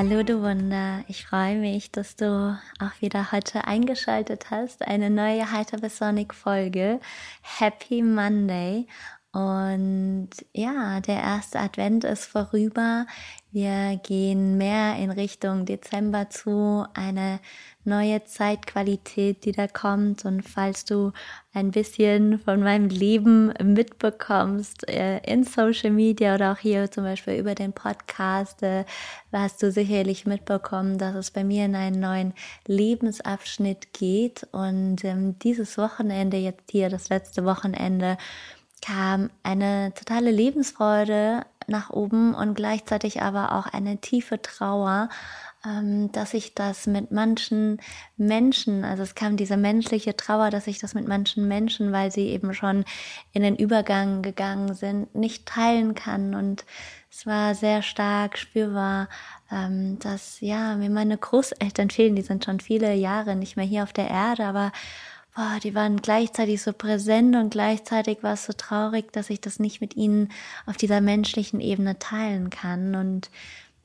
Hallo du Wunder, ich freue mich, dass du auch wieder heute eingeschaltet hast. Eine neue Hypersonic Folge. Happy Monday. Und ja, der erste Advent ist vorüber. Wir gehen mehr in Richtung Dezember zu, eine neue Zeitqualität, die da kommt. Und falls du ein bisschen von meinem Leben mitbekommst, äh, in Social Media oder auch hier zum Beispiel über den Podcast, äh, hast du sicherlich mitbekommen, dass es bei mir in einen neuen Lebensabschnitt geht. Und ähm, dieses Wochenende, jetzt hier das letzte Wochenende, kam eine totale Lebensfreude nach oben und gleichzeitig aber auch eine tiefe Trauer, ähm, dass ich das mit manchen Menschen, also es kam diese menschliche Trauer, dass ich das mit manchen Menschen, weil sie eben schon in den Übergang gegangen sind, nicht teilen kann. Und es war sehr stark spürbar, ähm, dass ja mir meine Großeltern fehlen. Die sind schon viele Jahre nicht mehr hier auf der Erde, aber boah, die waren gleichzeitig so präsent und gleichzeitig war es so traurig, dass ich das nicht mit ihnen auf dieser menschlichen Ebene teilen kann. Und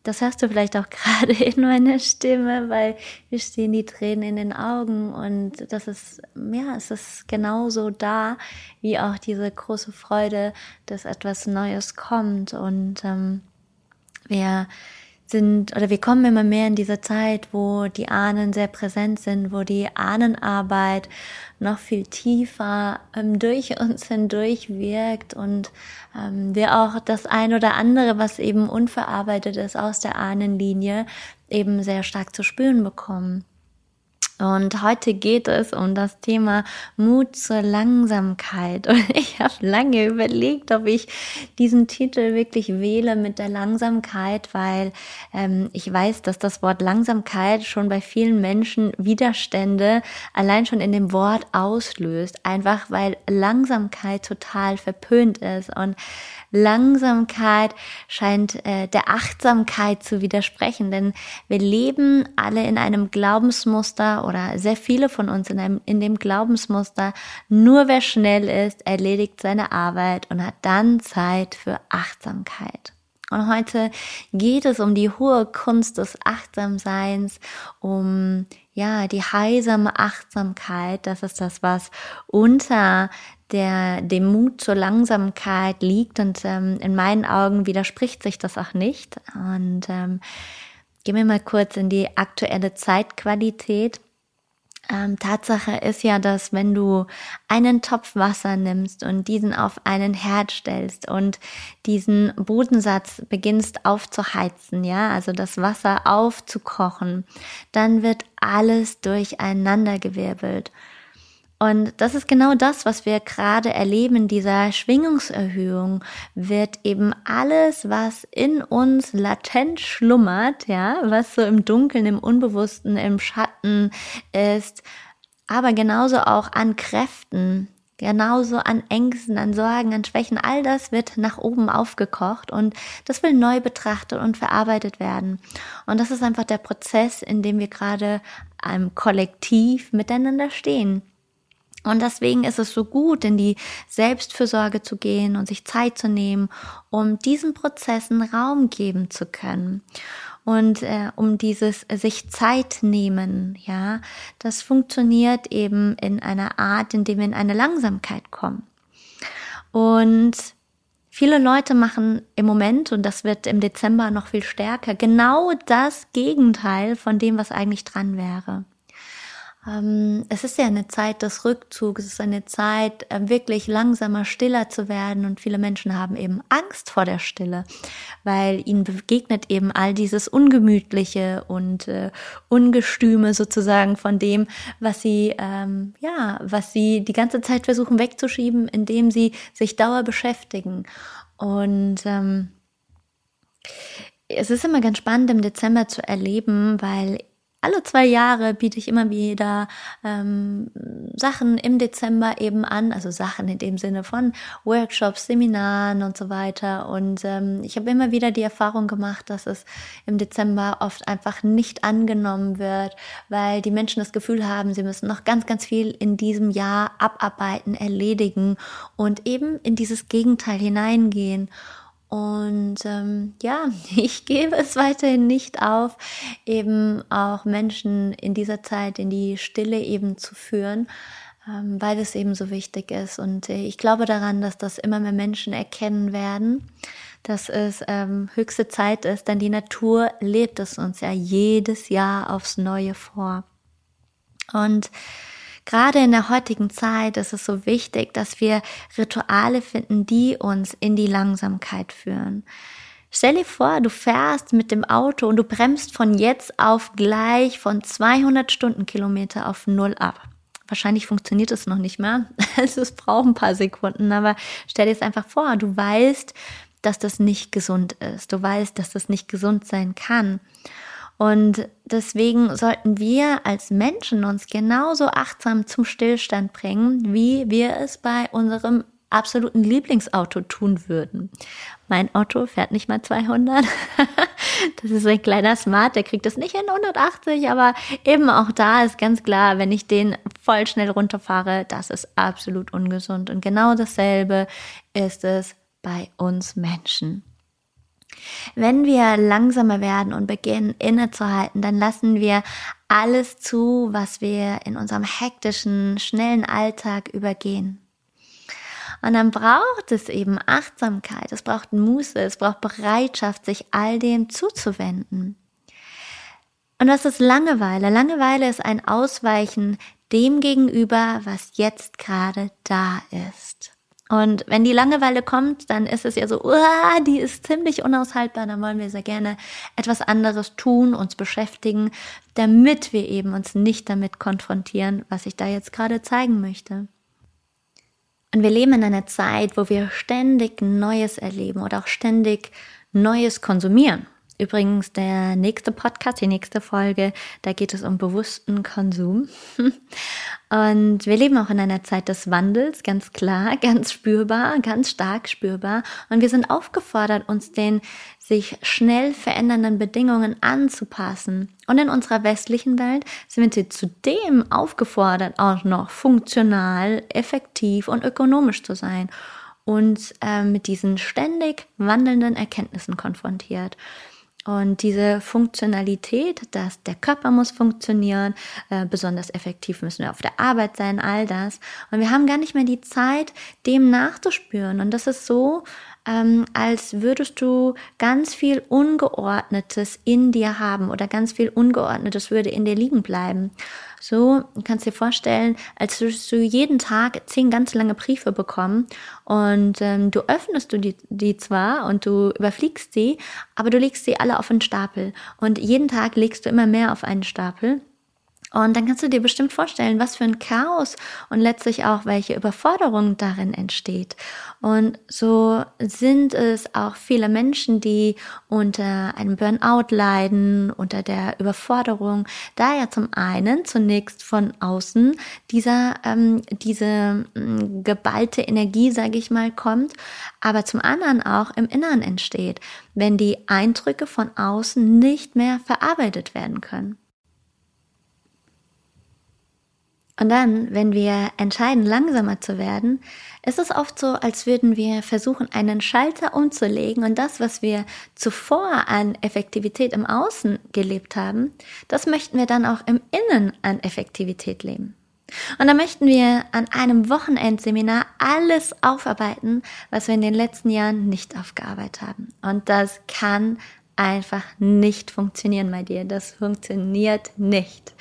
das hörst du vielleicht auch gerade in meiner Stimme, weil wir stehen die Tränen in den Augen und das ist, ja, es ist genauso da, wie auch diese große Freude, dass etwas Neues kommt und ähm, wir sind oder wir kommen immer mehr in diese Zeit, wo die Ahnen sehr präsent sind, wo die Ahnenarbeit noch viel tiefer ähm, durch uns hindurch wirkt und ähm, wir auch das ein oder andere, was eben unverarbeitet ist aus der Ahnenlinie, eben sehr stark zu spüren bekommen. Und heute geht es um das Thema Mut zur Langsamkeit. Und ich habe lange überlegt, ob ich diesen Titel wirklich wähle mit der Langsamkeit, weil ähm, ich weiß, dass das Wort Langsamkeit schon bei vielen Menschen Widerstände allein schon in dem Wort auslöst. Einfach weil Langsamkeit total verpönt ist. Und Langsamkeit scheint äh, der Achtsamkeit zu widersprechen, denn wir leben alle in einem Glaubensmuster oder sehr viele von uns in, einem, in dem Glaubensmuster, nur wer schnell ist, erledigt seine Arbeit und hat dann Zeit für Achtsamkeit. Und heute geht es um die hohe Kunst des Achtsamseins, um ja, die heisame Achtsamkeit, das ist das, was unter der dem Mut zur Langsamkeit liegt und ähm, in meinen Augen widerspricht sich das auch nicht. Und ähm, gehen wir mal kurz in die aktuelle Zeitqualität. Ähm, Tatsache ist ja, dass wenn du einen Topf Wasser nimmst und diesen auf einen Herd stellst und diesen Bodensatz beginnst aufzuheizen, ja, also das Wasser aufzukochen, dann wird alles durcheinandergewirbelt. Und das ist genau das, was wir gerade erleben, dieser Schwingungserhöhung wird eben alles, was in uns latent schlummert, ja, was so im Dunkeln, im Unbewussten, im Schatten ist, aber genauso auch an Kräften, genauso an Ängsten, an Sorgen, an Schwächen, all das wird nach oben aufgekocht und das will neu betrachtet und verarbeitet werden. Und das ist einfach der Prozess, in dem wir gerade einem Kollektiv miteinander stehen. Und deswegen ist es so gut, in die Selbstfürsorge zu gehen und sich Zeit zu nehmen, um diesen Prozessen Raum geben zu können. Und äh, um dieses äh, sich Zeit nehmen, ja, das funktioniert eben in einer Art, in dem wir in eine Langsamkeit kommen. Und viele Leute machen im Moment, und das wird im Dezember noch viel stärker, genau das Gegenteil von dem, was eigentlich dran wäre. Ähm, es ist ja eine Zeit des Rückzugs, es ist eine Zeit, äh, wirklich langsamer, stiller zu werden. Und viele Menschen haben eben Angst vor der Stille, weil ihnen begegnet eben all dieses Ungemütliche und äh, Ungestüme sozusagen von dem, was sie, ähm, ja, was sie die ganze Zeit versuchen wegzuschieben, indem sie sich dauer beschäftigen. Und ähm, es ist immer ganz spannend im Dezember zu erleben, weil alle zwei Jahre biete ich immer wieder ähm, Sachen im Dezember eben an, also Sachen in dem Sinne von Workshops, Seminaren und so weiter. Und ähm, ich habe immer wieder die Erfahrung gemacht, dass es im Dezember oft einfach nicht angenommen wird, weil die Menschen das Gefühl haben, sie müssen noch ganz, ganz viel in diesem Jahr abarbeiten, erledigen und eben in dieses Gegenteil hineingehen. Und ähm, ja, ich gebe es weiterhin nicht auf, eben auch Menschen in dieser Zeit in die Stille eben zu führen, ähm, weil es eben so wichtig ist. Und äh, ich glaube daran, dass das immer mehr Menschen erkennen werden, dass es ähm, höchste Zeit ist, denn die Natur lebt es uns ja jedes Jahr aufs Neue vor. Und Gerade in der heutigen Zeit ist es so wichtig, dass wir Rituale finden, die uns in die Langsamkeit führen. Stell dir vor, du fährst mit dem Auto und du bremst von jetzt auf gleich von 200 Stundenkilometer auf Null ab. Wahrscheinlich funktioniert es noch nicht mehr. Also es braucht ein paar Sekunden, aber stell dir es einfach vor, du weißt, dass das nicht gesund ist. Du weißt, dass das nicht gesund sein kann. Und deswegen sollten wir als Menschen uns genauso achtsam zum Stillstand bringen, wie wir es bei unserem absoluten Lieblingsauto tun würden. Mein Auto fährt nicht mal 200. das ist ein kleiner Smart, der kriegt es nicht in 180, aber eben auch da ist ganz klar, wenn ich den voll schnell runterfahre, das ist absolut ungesund. Und genau dasselbe ist es bei uns Menschen. Wenn wir langsamer werden und beginnen innezuhalten, dann lassen wir alles zu, was wir in unserem hektischen, schnellen Alltag übergehen. Und dann braucht es eben Achtsamkeit, es braucht Muße, es braucht Bereitschaft, sich all dem zuzuwenden. Und das ist Langeweile. Langeweile ist ein Ausweichen dem gegenüber, was jetzt gerade da ist. Und wenn die Langeweile kommt, dann ist es ja so, uah, die ist ziemlich unaushaltbar, dann wollen wir sehr gerne etwas anderes tun, uns beschäftigen, damit wir eben uns nicht damit konfrontieren, was ich da jetzt gerade zeigen möchte. Und wir leben in einer Zeit, wo wir ständig Neues erleben oder auch ständig Neues konsumieren. Übrigens, der nächste Podcast, die nächste Folge, da geht es um bewussten Konsum. Und wir leben auch in einer Zeit des Wandels, ganz klar, ganz spürbar, ganz stark spürbar. Und wir sind aufgefordert, uns den sich schnell verändernden Bedingungen anzupassen. Und in unserer westlichen Welt sind wir zudem aufgefordert, auch noch funktional, effektiv und ökonomisch zu sein und äh, mit diesen ständig wandelnden Erkenntnissen konfrontiert. Und diese Funktionalität, dass der Körper muss funktionieren, äh, besonders effektiv müssen wir auf der Arbeit sein, all das. Und wir haben gar nicht mehr die Zeit, dem nachzuspüren. Und das ist so, ähm, als würdest du ganz viel Ungeordnetes in dir haben oder ganz viel Ungeordnetes würde in dir liegen bleiben. So kannst du dir vorstellen, als würdest du jeden Tag zehn ganz lange Briefe bekommen und ähm, du öffnest du die, die zwar und du überfliegst sie, aber du legst sie alle auf einen Stapel und jeden Tag legst du immer mehr auf einen Stapel. Und dann kannst du dir bestimmt vorstellen, was für ein Chaos und letztlich auch welche Überforderung darin entsteht. Und so sind es auch viele Menschen, die unter einem Burnout leiden, unter der Überforderung, da ja zum einen zunächst von außen dieser ähm, diese äh, geballte Energie, sage ich mal, kommt, aber zum anderen auch im Inneren entsteht, wenn die Eindrücke von außen nicht mehr verarbeitet werden können. Und dann, wenn wir entscheiden, langsamer zu werden, ist es oft so, als würden wir versuchen, einen Schalter umzulegen und das, was wir zuvor an Effektivität im Außen gelebt haben, das möchten wir dann auch im Innen an Effektivität leben. Und da möchten wir an einem Wochenendseminar alles aufarbeiten, was wir in den letzten Jahren nicht aufgearbeitet haben. Und das kann einfach nicht funktionieren bei dir. Das funktioniert nicht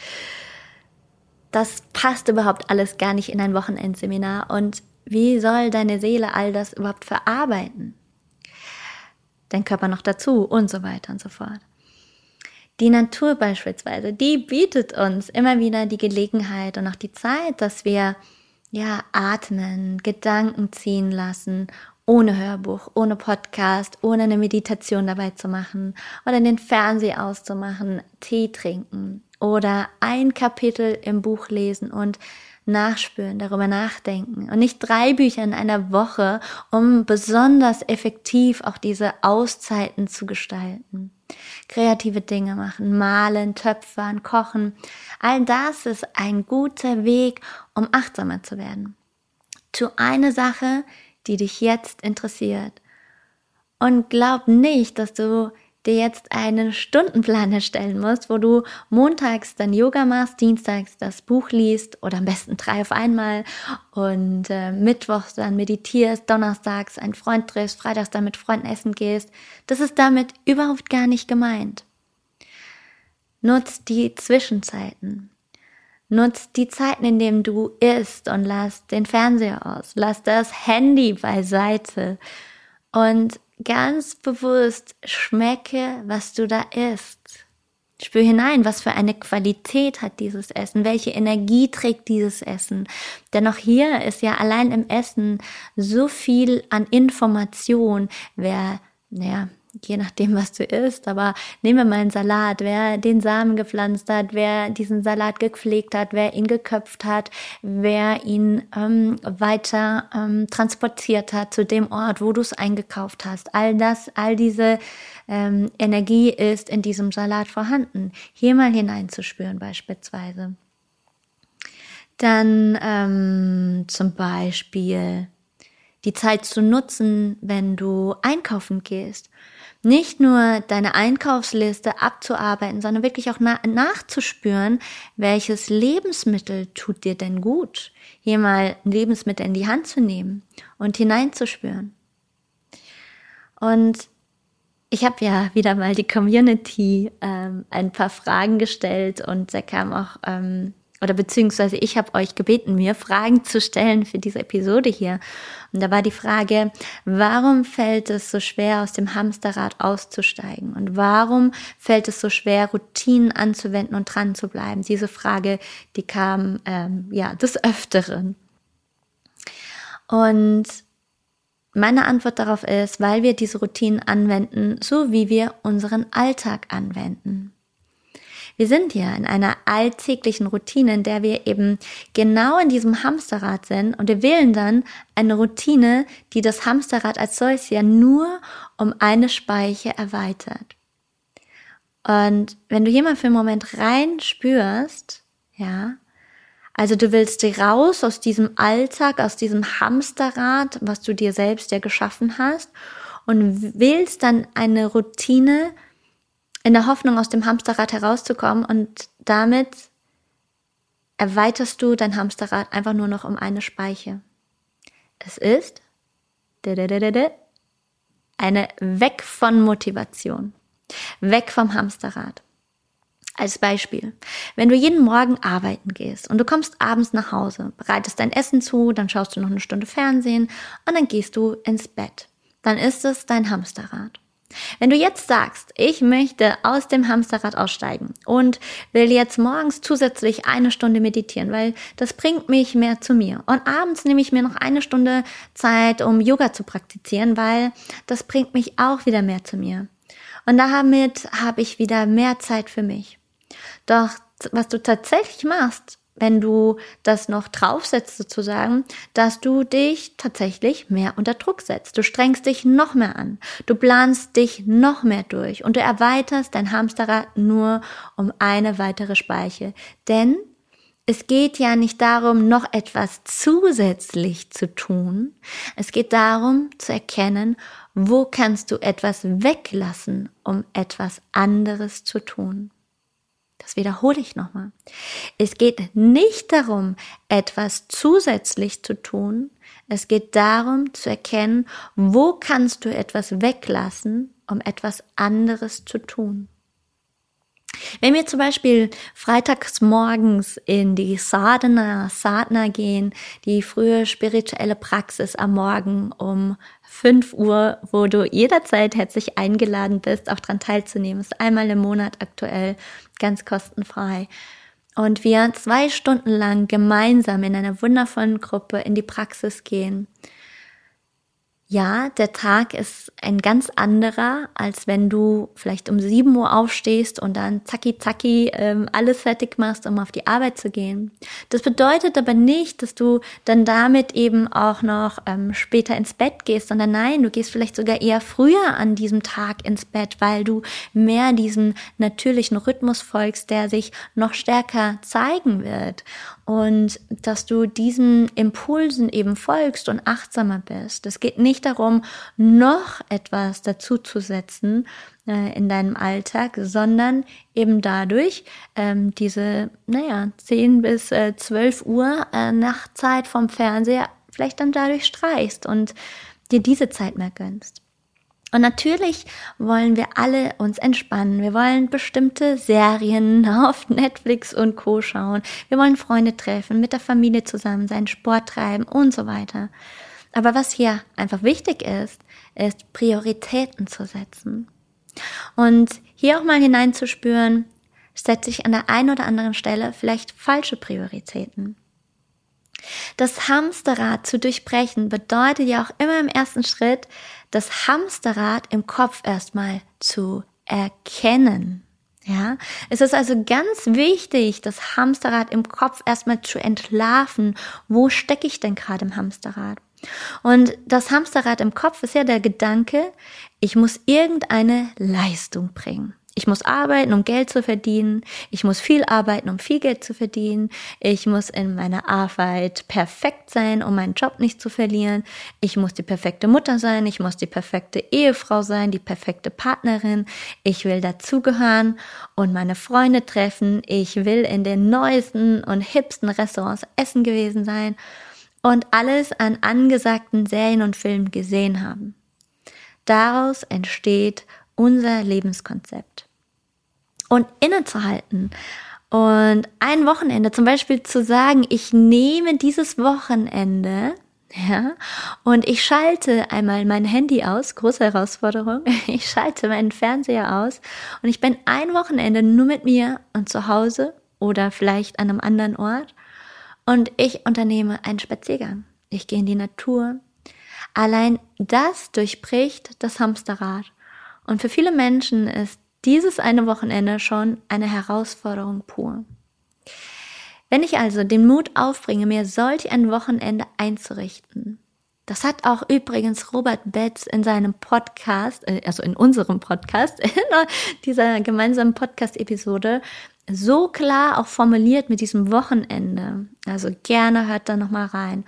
das passt überhaupt alles gar nicht in ein Wochenendseminar. Und wie soll deine Seele all das überhaupt verarbeiten? Dein Körper noch dazu und so weiter und so fort. Die Natur beispielsweise, die bietet uns immer wieder die Gelegenheit und auch die Zeit, dass wir ja atmen, Gedanken ziehen lassen, ohne Hörbuch, ohne Podcast, ohne eine Meditation dabei zu machen oder den Fernseher auszumachen, Tee trinken oder ein Kapitel im Buch lesen und nachspüren, darüber nachdenken und nicht drei Bücher in einer Woche, um besonders effektiv auch diese Auszeiten zu gestalten. Kreative Dinge machen, malen, töpfern, kochen. All das ist ein guter Weg, um achtsamer zu werden. Tu eine Sache, die dich jetzt interessiert. Und glaub nicht, dass du dir jetzt einen Stundenplan erstellen musst, wo du montags dann Yoga machst, dienstags das Buch liest oder am besten drei auf einmal und äh, mittwochs dann meditierst, donnerstags einen Freund triffst, freitags dann mit Freunden essen gehst. Das ist damit überhaupt gar nicht gemeint. Nutz die Zwischenzeiten. Nutz die Zeiten, in denen du isst und lass den Fernseher aus. Lass das Handy beiseite und ganz bewusst schmecke, was du da isst. Spür hinein, was für eine Qualität hat dieses Essen, welche Energie trägt dieses Essen. Denn auch hier ist ja allein im Essen so viel an Information, wer, naja, je nachdem, was du isst, aber nehmen wir mal einen Salat, wer den Samen gepflanzt hat, wer diesen Salat gepflegt hat, wer ihn geköpft hat, wer ihn ähm, weiter ähm, transportiert hat zu dem Ort, wo du es eingekauft hast. All das, all diese ähm, Energie ist in diesem Salat vorhanden. Hier mal hineinzuspüren beispielsweise. Dann ähm, zum Beispiel die Zeit zu nutzen, wenn du einkaufen gehst nicht nur deine Einkaufsliste abzuarbeiten, sondern wirklich auch na nachzuspüren, welches Lebensmittel tut dir denn gut. Hier mal ein Lebensmittel in die Hand zu nehmen und hineinzuspüren. Und ich habe ja wieder mal die Community ähm, ein paar Fragen gestellt und da kam auch ähm, oder beziehungsweise ich habe euch gebeten, mir Fragen zu stellen für diese Episode hier. Und da war die Frage, warum fällt es so schwer, aus dem Hamsterrad auszusteigen? Und warum fällt es so schwer, Routinen anzuwenden und dran zu bleiben? Diese Frage, die kam ähm, ja des Öfteren. Und meine Antwort darauf ist, weil wir diese Routinen anwenden, so wie wir unseren Alltag anwenden. Wir sind ja in einer alltäglichen Routine, in der wir eben genau in diesem Hamsterrad sind und wir wählen dann eine Routine, die das Hamsterrad als solches ja nur um eine Speiche erweitert. Und wenn du hier mal für einen Moment rein spürst, ja, also du willst raus aus diesem Alltag, aus diesem Hamsterrad, was du dir selbst ja geschaffen hast und willst dann eine Routine, in der Hoffnung, aus dem Hamsterrad herauszukommen und damit erweiterst du dein Hamsterrad einfach nur noch um eine Speiche. Es ist eine Weg von Motivation, weg vom Hamsterrad. Als Beispiel, wenn du jeden Morgen arbeiten gehst und du kommst abends nach Hause, bereitest dein Essen zu, dann schaust du noch eine Stunde Fernsehen und dann gehst du ins Bett, dann ist es dein Hamsterrad. Wenn du jetzt sagst, ich möchte aus dem Hamsterrad aussteigen und will jetzt morgens zusätzlich eine Stunde meditieren, weil das bringt mich mehr zu mir. Und abends nehme ich mir noch eine Stunde Zeit, um Yoga zu praktizieren, weil das bringt mich auch wieder mehr zu mir. Und damit habe ich wieder mehr Zeit für mich. Doch was du tatsächlich machst, wenn du das noch draufsetzt sozusagen, dass du dich tatsächlich mehr unter Druck setzt. Du strengst dich noch mehr an. Du planst dich noch mehr durch und du erweiterst dein Hamsterrad nur um eine weitere Speiche. Denn es geht ja nicht darum, noch etwas zusätzlich zu tun. Es geht darum zu erkennen, wo kannst du etwas weglassen, um etwas anderes zu tun. Das wiederhole ich nochmal. Es geht nicht darum, etwas zusätzlich zu tun. Es geht darum zu erkennen, wo kannst du etwas weglassen, um etwas anderes zu tun. Wenn wir zum Beispiel freitags morgens in die Sadhana, Sadhana gehen, die frühe spirituelle Praxis am Morgen um 5 Uhr, wo du jederzeit herzlich eingeladen bist, auch dran teilzunehmen, ist einmal im Monat aktuell ganz kostenfrei. Und wir zwei Stunden lang gemeinsam in einer wundervollen Gruppe in die Praxis gehen ja, der Tag ist ein ganz anderer, als wenn du vielleicht um 7 Uhr aufstehst und dann zacki zacki ähm, alles fertig machst, um auf die Arbeit zu gehen. Das bedeutet aber nicht, dass du dann damit eben auch noch ähm, später ins Bett gehst, sondern nein, du gehst vielleicht sogar eher früher an diesem Tag ins Bett, weil du mehr diesem natürlichen Rhythmus folgst, der sich noch stärker zeigen wird und dass du diesen Impulsen eben folgst und achtsamer bist. Es geht nicht darum, noch etwas dazuzusetzen äh, in deinem Alltag, sondern eben dadurch ähm, diese, naja, 10 bis äh, 12 Uhr äh, Nachtzeit vom Fernseher vielleicht dann dadurch streichst und dir diese Zeit mehr gönnst. Und natürlich wollen wir alle uns entspannen. Wir wollen bestimmte Serien auf Netflix und Co schauen. Wir wollen Freunde treffen, mit der Familie zusammen sein, Sport treiben und so weiter. Aber was hier einfach wichtig ist, ist Prioritäten zu setzen. Und hier auch mal hineinzuspüren, setze ich an der einen oder anderen Stelle vielleicht falsche Prioritäten. Das Hamsterrad zu durchbrechen bedeutet ja auch immer im ersten Schritt, das Hamsterrad im Kopf erstmal zu erkennen. Ja, es ist also ganz wichtig, das Hamsterrad im Kopf erstmal zu entlarven. Wo stecke ich denn gerade im Hamsterrad? Und das Hamsterrad im Kopf ist ja der Gedanke, ich muss irgendeine Leistung bringen. Ich muss arbeiten, um Geld zu verdienen. Ich muss viel arbeiten, um viel Geld zu verdienen. Ich muss in meiner Arbeit perfekt sein, um meinen Job nicht zu verlieren. Ich muss die perfekte Mutter sein. Ich muss die perfekte Ehefrau sein, die perfekte Partnerin. Ich will dazugehören und meine Freunde treffen. Ich will in den neuesten und hipsten Restaurants essen gewesen sein und alles an angesagten Serien und Filmen gesehen haben. Daraus entsteht unser Lebenskonzept. Und innezuhalten und ein Wochenende zum Beispiel zu sagen, ich nehme dieses Wochenende ja, und ich schalte einmal mein Handy aus, große Herausforderung. Ich schalte meinen Fernseher aus und ich bin ein Wochenende nur mit mir und zu Hause oder vielleicht an einem anderen Ort und ich unternehme einen Spaziergang. Ich gehe in die Natur. Allein das durchbricht das Hamsterrad und für viele Menschen ist dieses eine Wochenende schon eine Herausforderung pur. Wenn ich also den Mut aufbringe, mir solch ein Wochenende einzurichten, das hat auch übrigens Robert Betz in seinem Podcast, äh, also in unserem Podcast, in dieser gemeinsamen Podcast-Episode, so klar auch formuliert mit diesem Wochenende. Also gerne hört da nochmal rein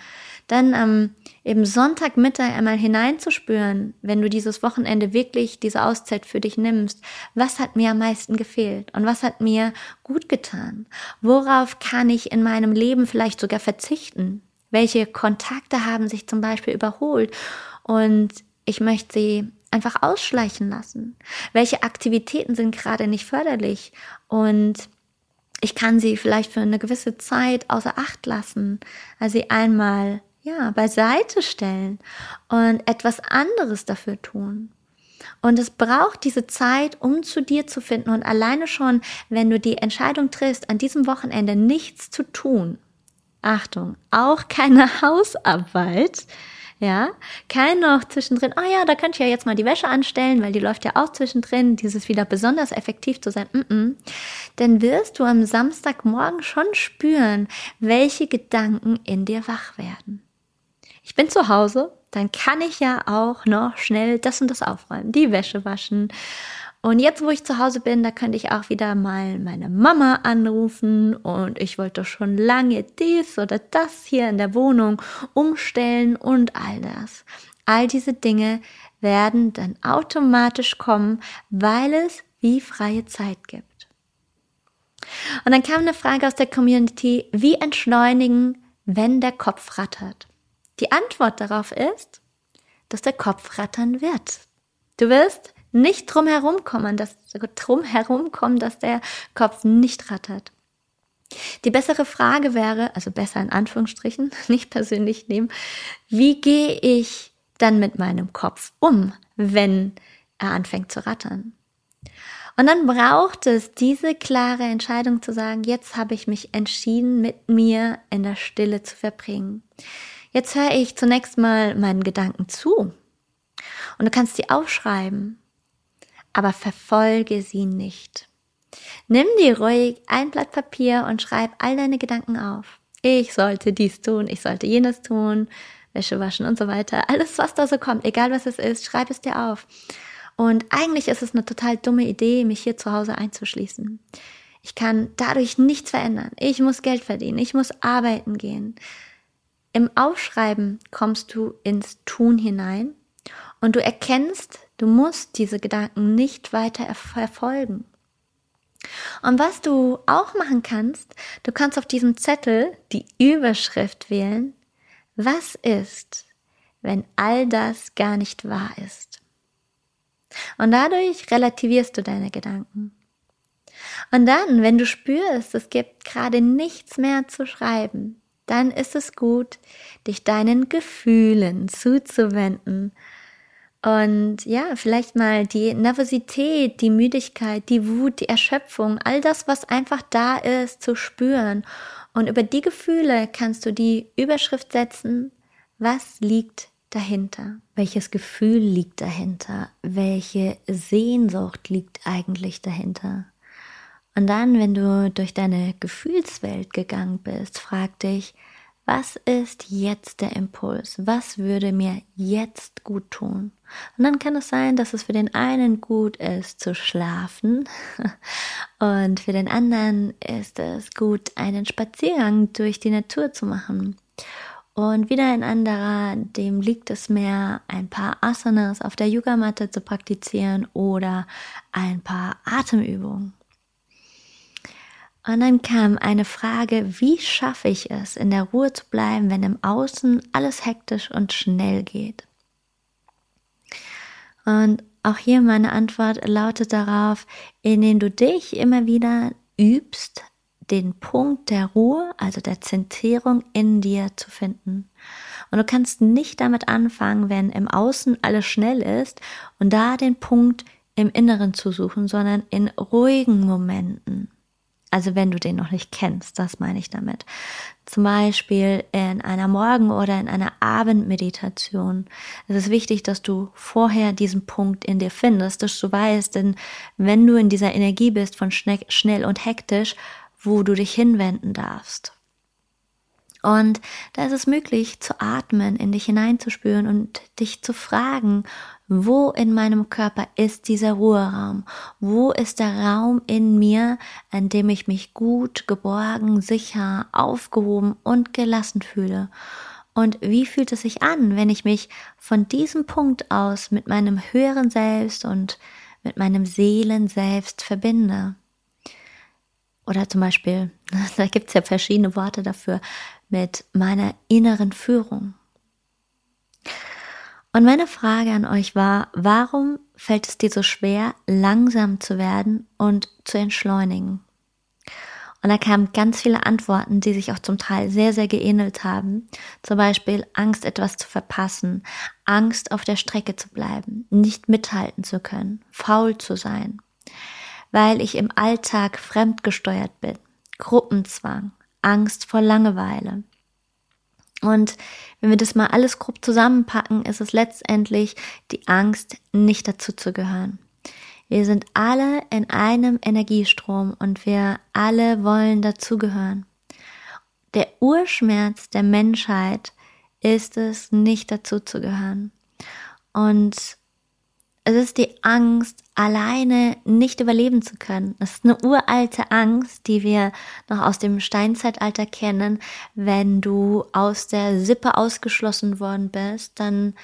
dann ähm, eben Sonntagmittag einmal hineinzuspüren, wenn du dieses Wochenende wirklich diese Auszeit für dich nimmst, was hat mir am meisten gefehlt und was hat mir gut getan? Worauf kann ich in meinem Leben vielleicht sogar verzichten? Welche Kontakte haben sich zum Beispiel überholt und ich möchte sie einfach ausschleichen lassen? Welche Aktivitäten sind gerade nicht förderlich und ich kann sie vielleicht für eine gewisse Zeit außer Acht lassen, also sie einmal ja, beiseite stellen und etwas anderes dafür tun. Und es braucht diese Zeit, um zu dir zu finden. Und alleine schon, wenn du die Entscheidung triffst, an diesem Wochenende nichts zu tun, Achtung, auch keine Hausarbeit, ja, kein noch zwischendrin, oh ja, da könnte ich ja jetzt mal die Wäsche anstellen, weil die läuft ja auch zwischendrin, dieses wieder besonders effektiv zu sein, mm -mm. dann wirst du am Samstagmorgen schon spüren, welche Gedanken in dir wach werden ich bin zu Hause, dann kann ich ja auch noch schnell das und das aufräumen, die Wäsche waschen. Und jetzt, wo ich zu Hause bin, da könnte ich auch wieder mal meine Mama anrufen und ich wollte schon lange dies oder das hier in der Wohnung umstellen und all das. All diese Dinge werden dann automatisch kommen, weil es wie freie Zeit gibt. Und dann kam eine Frage aus der Community, wie entschleunigen, wenn der Kopf rattert? Die Antwort darauf ist, dass der Kopf rattern wird. Du wirst nicht drum herumkommen, dass, drum herumkommen, dass der Kopf nicht rattert. Die bessere Frage wäre, also besser in Anführungsstrichen, nicht persönlich nehmen, wie gehe ich dann mit meinem Kopf um, wenn er anfängt zu rattern? Und dann braucht es diese klare Entscheidung zu sagen, jetzt habe ich mich entschieden, mit mir in der Stille zu verbringen. Jetzt höre ich zunächst mal meinen Gedanken zu. Und du kannst sie aufschreiben, aber verfolge sie nicht. Nimm dir ruhig ein Blatt Papier und schreib all deine Gedanken auf. Ich sollte dies tun, ich sollte jenes tun, Wäsche waschen und so weiter. Alles, was da so kommt, egal was es ist, schreib es dir auf. Und eigentlich ist es eine total dumme Idee, mich hier zu Hause einzuschließen. Ich kann dadurch nichts verändern. Ich muss Geld verdienen. Ich muss arbeiten gehen. Im Aufschreiben kommst du ins Tun hinein und du erkennst, du musst diese Gedanken nicht weiter verfolgen. Und was du auch machen kannst, du kannst auf diesem Zettel die Überschrift wählen, was ist, wenn all das gar nicht wahr ist? Und dadurch relativierst du deine Gedanken. Und dann, wenn du spürst, es gibt gerade nichts mehr zu schreiben, dann ist es gut, dich deinen Gefühlen zuzuwenden und ja, vielleicht mal die Nervosität, die Müdigkeit, die Wut, die Erschöpfung, all das, was einfach da ist, zu spüren. Und über die Gefühle kannst du die Überschrift setzen, was liegt dahinter? Welches Gefühl liegt dahinter? Welche Sehnsucht liegt eigentlich dahinter? Und dann, wenn du durch deine Gefühlswelt gegangen bist, frag dich, was ist jetzt der Impuls? Was würde mir jetzt gut tun? Und dann kann es sein, dass es für den einen gut ist zu schlafen und für den anderen ist es gut, einen Spaziergang durch die Natur zu machen. Und wieder ein anderer, dem liegt es mehr, ein paar Asanas auf der Yogamatte zu praktizieren oder ein paar Atemübungen. Und dann kam eine Frage, wie schaffe ich es, in der Ruhe zu bleiben, wenn im Außen alles hektisch und schnell geht? Und auch hier meine Antwort lautet darauf, indem du dich immer wieder übst, den Punkt der Ruhe, also der Zentrierung in dir zu finden. Und du kannst nicht damit anfangen, wenn im Außen alles schnell ist und da den Punkt im Inneren zu suchen, sondern in ruhigen Momenten. Also wenn du den noch nicht kennst, das meine ich damit. Zum Beispiel in einer Morgen- oder in einer Abendmeditation. Es ist wichtig, dass du vorher diesen Punkt in dir findest, dass du weißt, denn wenn du in dieser Energie bist von schnell und hektisch, wo du dich hinwenden darfst. Und da ist es möglich zu atmen, in dich hineinzuspüren und dich zu fragen, wo in meinem Körper ist dieser Ruheraum? Wo ist der Raum in mir, an dem ich mich gut, geborgen, sicher, aufgehoben und gelassen fühle? Und wie fühlt es sich an, wenn ich mich von diesem Punkt aus mit meinem höheren Selbst und mit meinem Seelen selbst verbinde? Oder zum Beispiel, da gibt es ja verschiedene Worte dafür, mit meiner inneren Führung. Und meine Frage an euch war, warum fällt es dir so schwer, langsam zu werden und zu entschleunigen? Und da kamen ganz viele Antworten, die sich auch zum Teil sehr, sehr geähnelt haben. Zum Beispiel Angst, etwas zu verpassen, Angst, auf der Strecke zu bleiben, nicht mithalten zu können, faul zu sein, weil ich im Alltag fremdgesteuert bin, Gruppenzwang, Angst vor Langeweile. Und wenn wir das mal alles grob zusammenpacken, ist es letztendlich die Angst, nicht dazu zu gehören. Wir sind alle in einem Energiestrom und wir alle wollen dazugehören. Der Urschmerz der Menschheit ist es, nicht dazu zu gehören. Und es ist die Angst, alleine nicht überleben zu können. Es ist eine uralte Angst, die wir noch aus dem Steinzeitalter kennen. Wenn du aus der Sippe ausgeschlossen worden bist, dann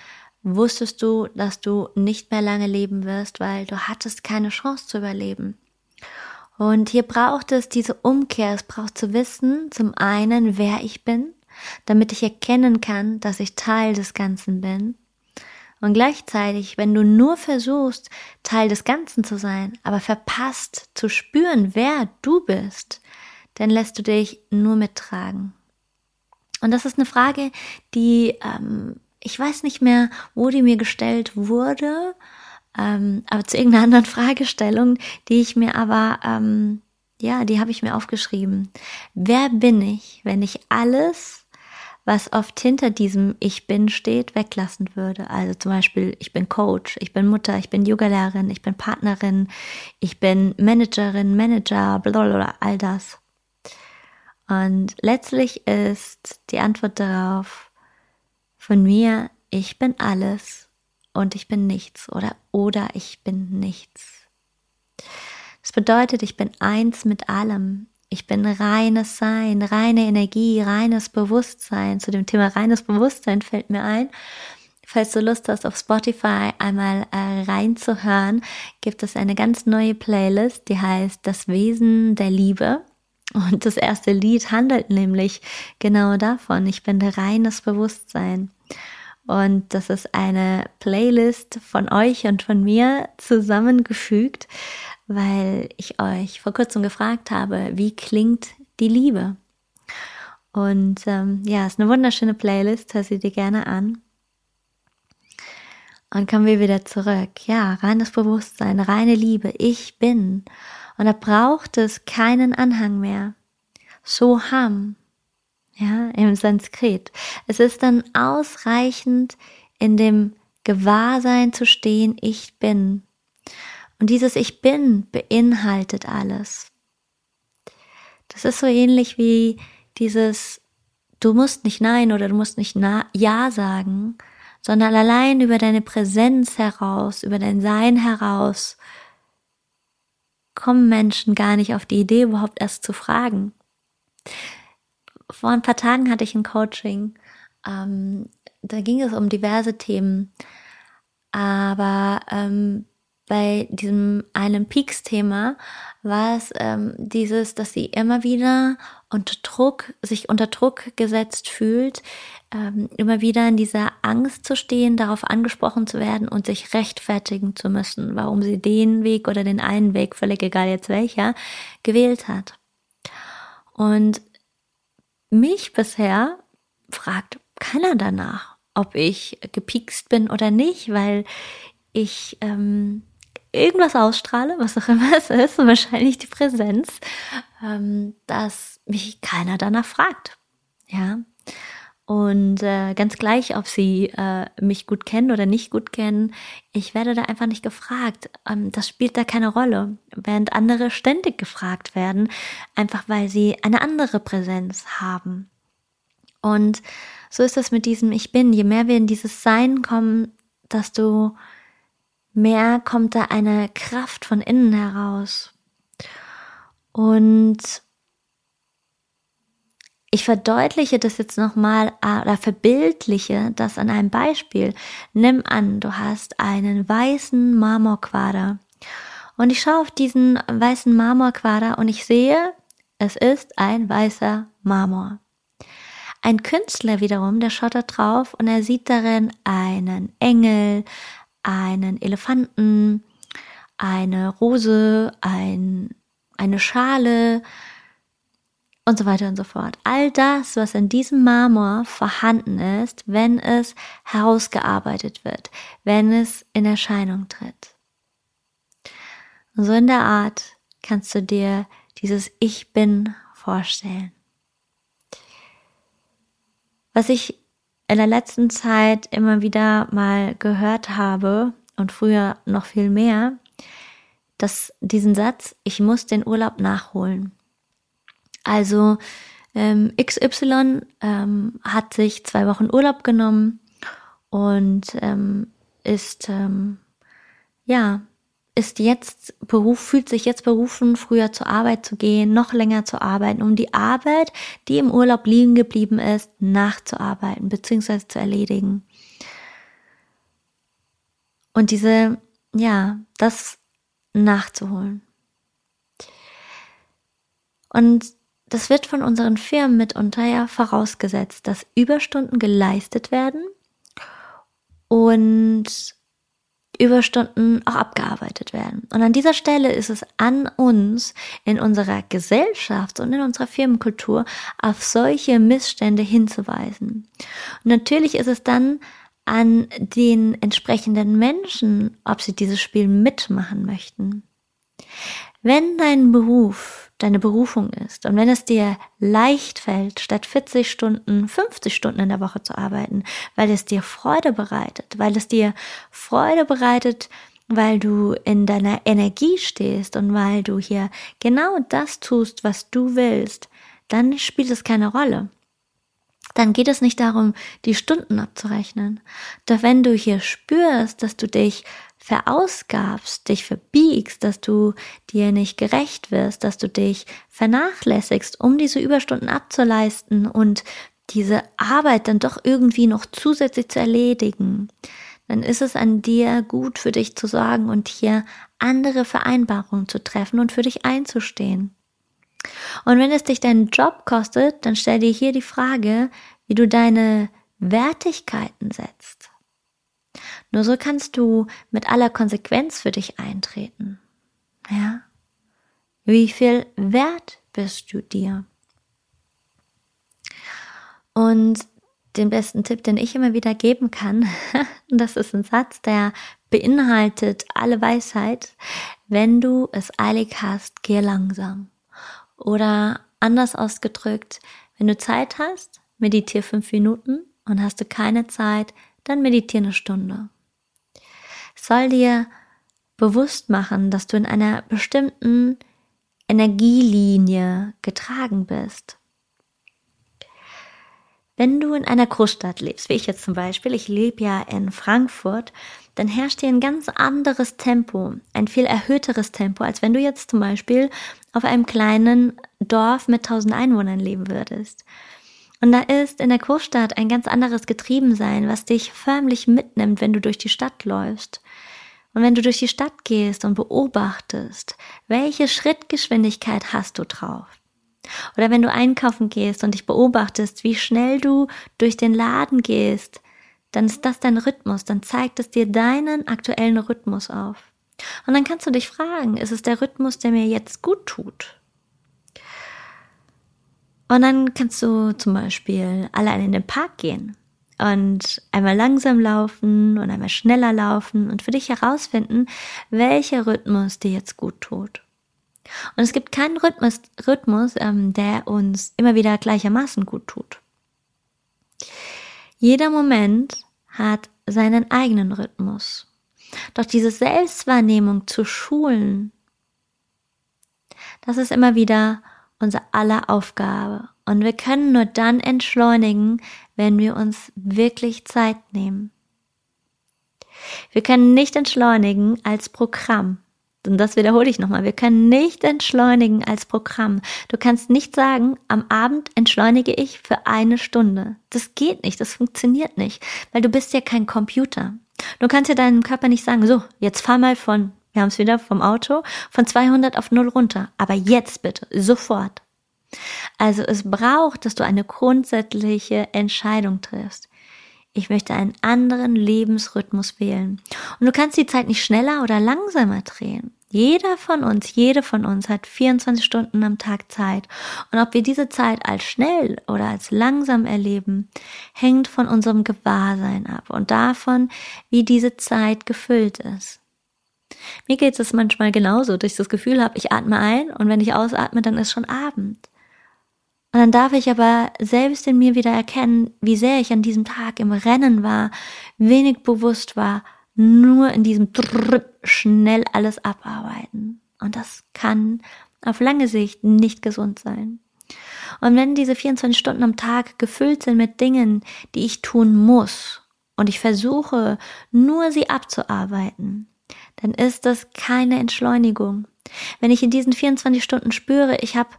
wusstest du, dass du nicht mehr lange leben wirst, weil du hattest keine Chance zu überleben. Und hier braucht es diese Umkehr. Es braucht zu wissen, zum einen, wer ich bin, damit ich erkennen kann, dass ich Teil des Ganzen bin. Und gleichzeitig, wenn du nur versuchst, Teil des Ganzen zu sein, aber verpasst zu spüren, wer du bist, dann lässt du dich nur mittragen. Und das ist eine Frage, die ähm, ich weiß nicht mehr, wo die mir gestellt wurde, ähm, aber zu irgendeiner anderen Fragestellung, die ich mir aber, ähm, ja, die habe ich mir aufgeschrieben. Wer bin ich, wenn ich alles, was oft hinter diesem Ich bin steht, weglassen würde. Also zum Beispiel, ich bin Coach, ich bin Mutter, ich bin Yogalehrerin, ich bin Partnerin, ich bin Managerin, Manager, blablabla, all das. Und letztlich ist die Antwort darauf von mir, ich bin alles und ich bin nichts oder oder ich bin nichts. Das bedeutet, ich bin eins mit allem. Ich bin reines Sein, reine Energie, reines Bewusstsein. Zu dem Thema reines Bewusstsein fällt mir ein. Falls du Lust hast, auf Spotify einmal äh, reinzuhören, gibt es eine ganz neue Playlist, die heißt Das Wesen der Liebe. Und das erste Lied handelt nämlich genau davon. Ich bin reines Bewusstsein. Und das ist eine Playlist von euch und von mir zusammengefügt, weil ich euch vor kurzem gefragt habe, wie klingt die Liebe? Und ähm, ja, ist eine wunderschöne Playlist, hör sie dir gerne an. Und kommen wir wieder zurück. Ja, reines Bewusstsein, reine Liebe, ich bin. Und da braucht es keinen Anhang mehr. Soham, ja, im Sanskrit. Es ist dann ausreichend, in dem Gewahrsein zu stehen, ich bin. Und dieses Ich bin beinhaltet alles. Das ist so ähnlich wie dieses, du musst nicht Nein oder du musst nicht Ja sagen, sondern allein über deine Präsenz heraus, über dein Sein heraus, kommen Menschen gar nicht auf die Idee, überhaupt erst zu fragen vor ein paar Tagen hatte ich ein Coaching. Ähm, da ging es um diverse Themen. Aber ähm, bei diesem einen Peaks-Thema war es ähm, dieses, dass sie immer wieder unter Druck, sich unter Druck gesetzt fühlt, ähm, immer wieder in dieser Angst zu stehen, darauf angesprochen zu werden und sich rechtfertigen zu müssen, warum sie den Weg oder den einen Weg, völlig egal jetzt welcher, gewählt hat. Und mich bisher fragt keiner danach, ob ich gepikst bin oder nicht, weil ich ähm, irgendwas ausstrahle, was auch immer es ist, wahrscheinlich die Präsenz, ähm, dass mich keiner danach fragt. Ja. Und äh, ganz gleich, ob sie äh, mich gut kennen oder nicht gut kennen, ich werde da einfach nicht gefragt. Ähm, das spielt da keine Rolle, während andere ständig gefragt werden, einfach weil sie eine andere Präsenz haben. Und so ist es mit diesem Ich bin. Je mehr wir in dieses Sein kommen, desto mehr kommt da eine Kraft von innen heraus. Und ich verdeutliche das jetzt nochmal äh, oder verbildliche das an einem Beispiel. Nimm an, du hast einen weißen Marmorquader. Und ich schaue auf diesen weißen Marmorquader und ich sehe, es ist ein weißer Marmor. Ein Künstler wiederum, der schaut da drauf und er sieht darin einen Engel, einen Elefanten, eine Rose, ein, eine Schale, und so weiter und so fort. All das, was in diesem Marmor vorhanden ist, wenn es herausgearbeitet wird, wenn es in Erscheinung tritt. Und so in der Art kannst du dir dieses Ich bin vorstellen. Was ich in der letzten Zeit immer wieder mal gehört habe und früher noch viel mehr, dass diesen Satz, ich muss den Urlaub nachholen. Also ähm, XY ähm, hat sich zwei Wochen Urlaub genommen und ähm, ist ähm, ja ist jetzt Beruf fühlt sich jetzt berufen, früher zur Arbeit zu gehen, noch länger zu arbeiten, um die Arbeit, die im Urlaub liegen geblieben ist, nachzuarbeiten bzw. zu erledigen. Und diese ja das nachzuholen. Und das wird von unseren Firmen mitunter ja vorausgesetzt, dass Überstunden geleistet werden und Überstunden auch abgearbeitet werden. Und an dieser Stelle ist es an uns in unserer Gesellschaft und in unserer Firmenkultur auf solche Missstände hinzuweisen. Und natürlich ist es dann an den entsprechenden Menschen, ob sie dieses Spiel mitmachen möchten. Wenn dein Beruf deine Berufung ist und wenn es dir leicht fällt, statt 40 Stunden 50 Stunden in der Woche zu arbeiten, weil es dir Freude bereitet, weil es dir Freude bereitet, weil du in deiner Energie stehst und weil du hier genau das tust, was du willst, dann spielt es keine Rolle. Dann geht es nicht darum, die Stunden abzurechnen. Doch wenn du hier spürst, dass du dich verausgabst, dich verbiegst, dass du dir nicht gerecht wirst, dass du dich vernachlässigst, um diese Überstunden abzuleisten und diese Arbeit dann doch irgendwie noch zusätzlich zu erledigen, dann ist es an dir gut für dich zu sorgen und hier andere Vereinbarungen zu treffen und für dich einzustehen. Und wenn es dich deinen Job kostet, dann stell dir hier die Frage, wie du deine Wertigkeiten setzt. Nur so kannst du mit aller Konsequenz für dich eintreten. Ja? Wie viel wert bist du dir? Und den besten Tipp, den ich immer wieder geben kann, das ist ein Satz, der beinhaltet alle Weisheit. Wenn du es eilig hast, geh langsam. Oder anders ausgedrückt, wenn du Zeit hast, meditiere fünf Minuten und hast du keine Zeit, dann meditiere eine Stunde soll dir bewusst machen, dass du in einer bestimmten Energielinie getragen bist. Wenn du in einer Großstadt lebst, wie ich jetzt zum Beispiel, ich lebe ja in Frankfurt, dann herrscht hier ein ganz anderes Tempo, ein viel erhöhteres Tempo, als wenn du jetzt zum Beispiel auf einem kleinen Dorf mit tausend Einwohnern leben würdest. Und da ist in der Großstadt ein ganz anderes Getriebensein, was dich förmlich mitnimmt, wenn du durch die Stadt läufst. Und wenn du durch die Stadt gehst und beobachtest, welche Schrittgeschwindigkeit hast du drauf? Oder wenn du einkaufen gehst und dich beobachtest, wie schnell du durch den Laden gehst, dann ist das dein Rhythmus, dann zeigt es dir deinen aktuellen Rhythmus auf. Und dann kannst du dich fragen, ist es der Rhythmus, der mir jetzt gut tut? Und dann kannst du zum Beispiel allein in den Park gehen und einmal langsam laufen und einmal schneller laufen und für dich herausfinden, welcher Rhythmus dir jetzt gut tut. Und es gibt keinen Rhythmus, Rhythmus ähm, der uns immer wieder gleichermaßen gut tut. Jeder Moment hat seinen eigenen Rhythmus. Doch diese Selbstwahrnehmung zu schulen, das ist immer wieder unser aller Aufgabe. Und wir können nur dann entschleunigen, wenn wir uns wirklich Zeit nehmen. Wir können nicht entschleunigen als Programm. Und das wiederhole ich nochmal. Wir können nicht entschleunigen als Programm. Du kannst nicht sagen, am Abend entschleunige ich für eine Stunde. Das geht nicht, das funktioniert nicht, weil du bist ja kein Computer. Du kannst ja deinem Körper nicht sagen, so, jetzt fahr mal von wir haben es wieder vom Auto, von 200 auf 0 runter. Aber jetzt bitte, sofort. Also es braucht, dass du eine grundsätzliche Entscheidung triffst. Ich möchte einen anderen Lebensrhythmus wählen. Und du kannst die Zeit nicht schneller oder langsamer drehen. Jeder von uns, jede von uns hat 24 Stunden am Tag Zeit. Und ob wir diese Zeit als schnell oder als langsam erleben, hängt von unserem Gewahrsein ab und davon, wie diese Zeit gefüllt ist. Mir geht es manchmal genauso, dass ich das Gefühl habe, ich atme ein und wenn ich ausatme, dann ist schon Abend. Und dann darf ich aber selbst in mir wieder erkennen, wie sehr ich an diesem Tag im Rennen war, wenig bewusst war, nur in diesem Trrr schnell alles abarbeiten. Und das kann auf lange Sicht nicht gesund sein. Und wenn diese 24 Stunden am Tag gefüllt sind mit Dingen, die ich tun muss, und ich versuche nur sie abzuarbeiten, dann ist das keine Entschleunigung. Wenn ich in diesen 24 Stunden spüre, ich habe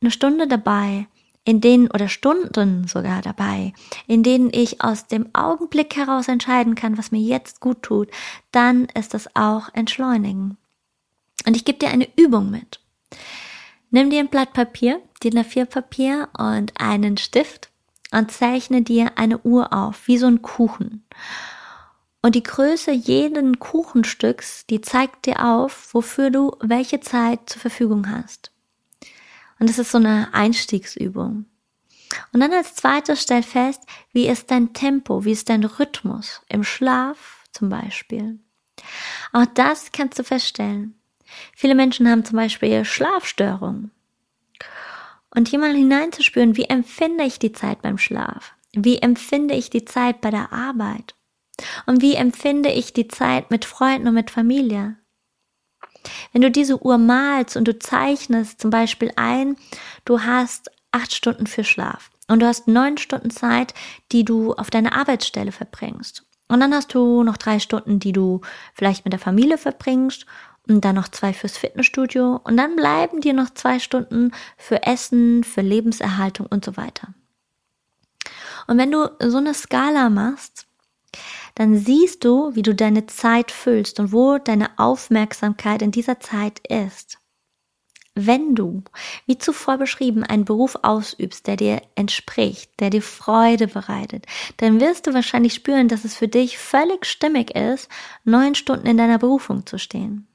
eine Stunde dabei, in denen oder Stunden sogar dabei, in denen ich aus dem Augenblick heraus entscheiden kann, was mir jetzt gut tut, dann ist das auch entschleunigen. Und ich gebe dir eine Übung mit. Nimm dir ein Blatt Papier, DIN A4 Papier und einen Stift und zeichne dir eine Uhr auf, wie so ein Kuchen. Und die Größe jeden Kuchenstücks, die zeigt dir auf, wofür du welche Zeit zur Verfügung hast. Und das ist so eine Einstiegsübung. Und dann als zweites stell fest, wie ist dein Tempo, wie ist dein Rhythmus im Schlaf zum Beispiel. Auch das kannst du feststellen. Viele Menschen haben zum Beispiel Schlafstörungen. Und hier mal hineinzuspüren, wie empfinde ich die Zeit beim Schlaf? Wie empfinde ich die Zeit bei der Arbeit? Und wie empfinde ich die Zeit mit Freunden und mit Familie? Wenn du diese Uhr malst und du zeichnest zum Beispiel ein, du hast acht Stunden für Schlaf und du hast neun Stunden Zeit, die du auf deiner Arbeitsstelle verbringst. Und dann hast du noch drei Stunden, die du vielleicht mit der Familie verbringst und dann noch zwei fürs Fitnessstudio und dann bleiben dir noch zwei Stunden für Essen, für Lebenserhaltung und so weiter. Und wenn du so eine Skala machst, dann siehst du, wie du deine Zeit füllst und wo deine Aufmerksamkeit in dieser Zeit ist. Wenn du, wie zuvor beschrieben, einen Beruf ausübst, der dir entspricht, der dir Freude bereitet, dann wirst du wahrscheinlich spüren, dass es für dich völlig stimmig ist, neun Stunden in deiner Berufung zu stehen.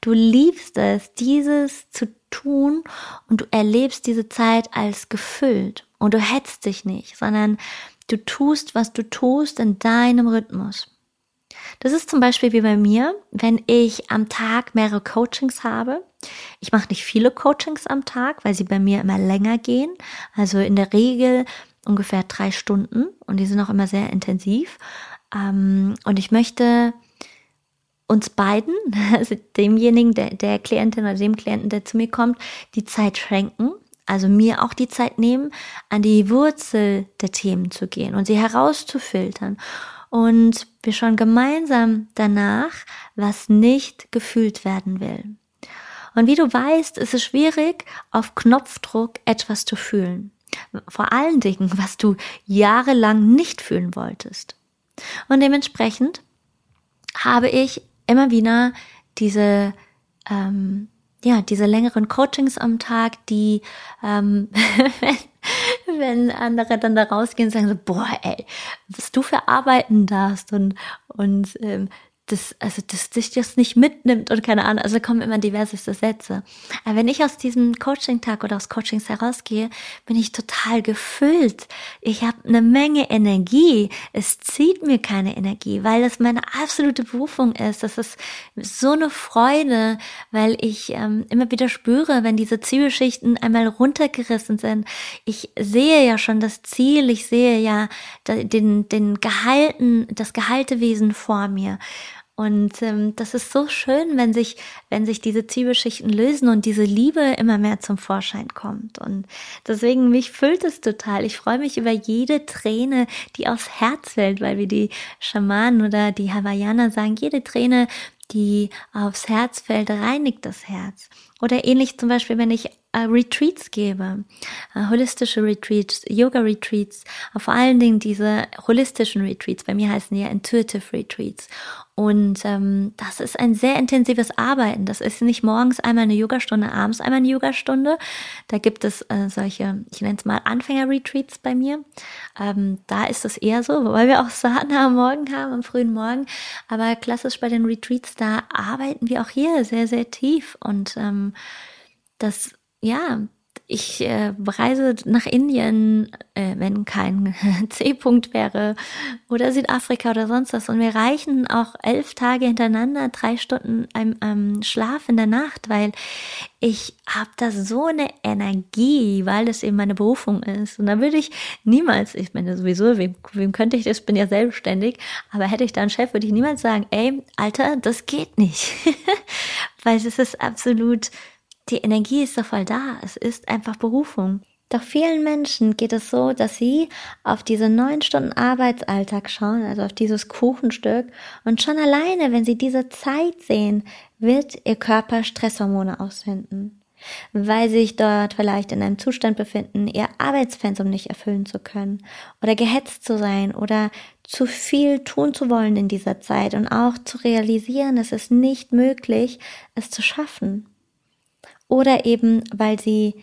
Du liebst es, dieses zu tun und du erlebst diese Zeit als gefüllt und du hetzt dich nicht, sondern du tust, was du tust in deinem Rhythmus. Das ist zum Beispiel wie bei mir, wenn ich am Tag mehrere Coachings habe. Ich mache nicht viele Coachings am Tag, weil sie bei mir immer länger gehen. Also in der Regel ungefähr drei Stunden und die sind auch immer sehr intensiv. Ähm, und ich möchte uns beiden, also demjenigen, der, der Klientin oder dem Klienten, der zu mir kommt, die Zeit schenken. Also mir auch die Zeit nehmen, an die Wurzel der Themen zu gehen und sie herauszufiltern. Und wir schauen gemeinsam danach, was nicht gefühlt werden will. Und wie du weißt, ist es schwierig, auf Knopfdruck etwas zu fühlen. Vor allen Dingen, was du jahrelang nicht fühlen wolltest. Und dementsprechend habe ich immer wieder diese, ähm, ja, diese längeren Coachings am Tag, die, ähm, wenn, wenn andere dann da rausgehen sagen so, boah, ey, was du für Arbeiten darfst und, und ähm, das, also dass dich das nicht mitnimmt und keine Ahnung, also kommen immer diverseste Sätze. Aber wenn ich aus diesem Coaching-Tag oder aus Coachings herausgehe, bin ich total gefüllt. Ich habe eine Menge Energie. Es zieht mir keine Energie, weil das meine absolute Berufung ist. Das ist so eine Freude, weil ich ähm, immer wieder spüre, wenn diese Zielschichten einmal runtergerissen sind. Ich sehe ja schon das Ziel, ich sehe ja den, den Gehalten, das Gehaltewesen vor mir. Und ähm, das ist so schön, wenn sich, wenn sich diese Zwiebelschichten lösen und diese Liebe immer mehr zum Vorschein kommt. Und deswegen mich füllt es total. Ich freue mich über jede Träne, die aufs Herz fällt, weil wie die Schamanen oder die Hawaiianer sagen, jede Träne, die aufs Herz fällt, reinigt das Herz. Oder ähnlich zum Beispiel, wenn ich Retreats gebe, äh, holistische Retreats, Yoga-Retreats, vor allen Dingen diese holistischen Retreats, bei mir heißen die ja Intuitive Retreats. Und ähm, das ist ein sehr intensives Arbeiten. Das ist nicht morgens einmal eine Yogastunde, abends einmal eine Yogastunde. Da gibt es äh, solche, ich nenne es mal Anfänger-Retreats bei mir. Ähm, da ist es eher so, weil wir auch Sadhana am Morgen haben, am frühen Morgen. Aber klassisch bei den Retreats, da arbeiten wir auch hier sehr, sehr tief. Und ähm, das, ja, ich äh, reise nach Indien, äh, wenn kein C-Punkt wäre, oder Südafrika oder sonst was. Und wir reichen auch elf Tage hintereinander, drei Stunden ähm, ähm, Schlaf in der Nacht, weil ich habe da so eine Energie, weil das eben meine Berufung ist. Und da würde ich niemals, ich meine sowieso, wem, wem könnte ich das, bin ja selbstständig, aber hätte ich da einen Chef, würde ich niemals sagen, ey, Alter, das geht nicht. weil es ist absolut die Energie ist doch voll da. Es ist einfach Berufung. Doch vielen Menschen geht es so, dass sie auf diese neun Stunden Arbeitsalltag schauen, also auf dieses Kuchenstück, und schon alleine, wenn sie diese Zeit sehen, wird ihr Körper Stresshormone aussenden, weil sie sich dort vielleicht in einem Zustand befinden, ihr Arbeitspensum nicht erfüllen zu können oder gehetzt zu sein oder zu viel tun zu wollen in dieser Zeit und auch zu realisieren, es ist nicht möglich, es zu schaffen oder eben, weil sie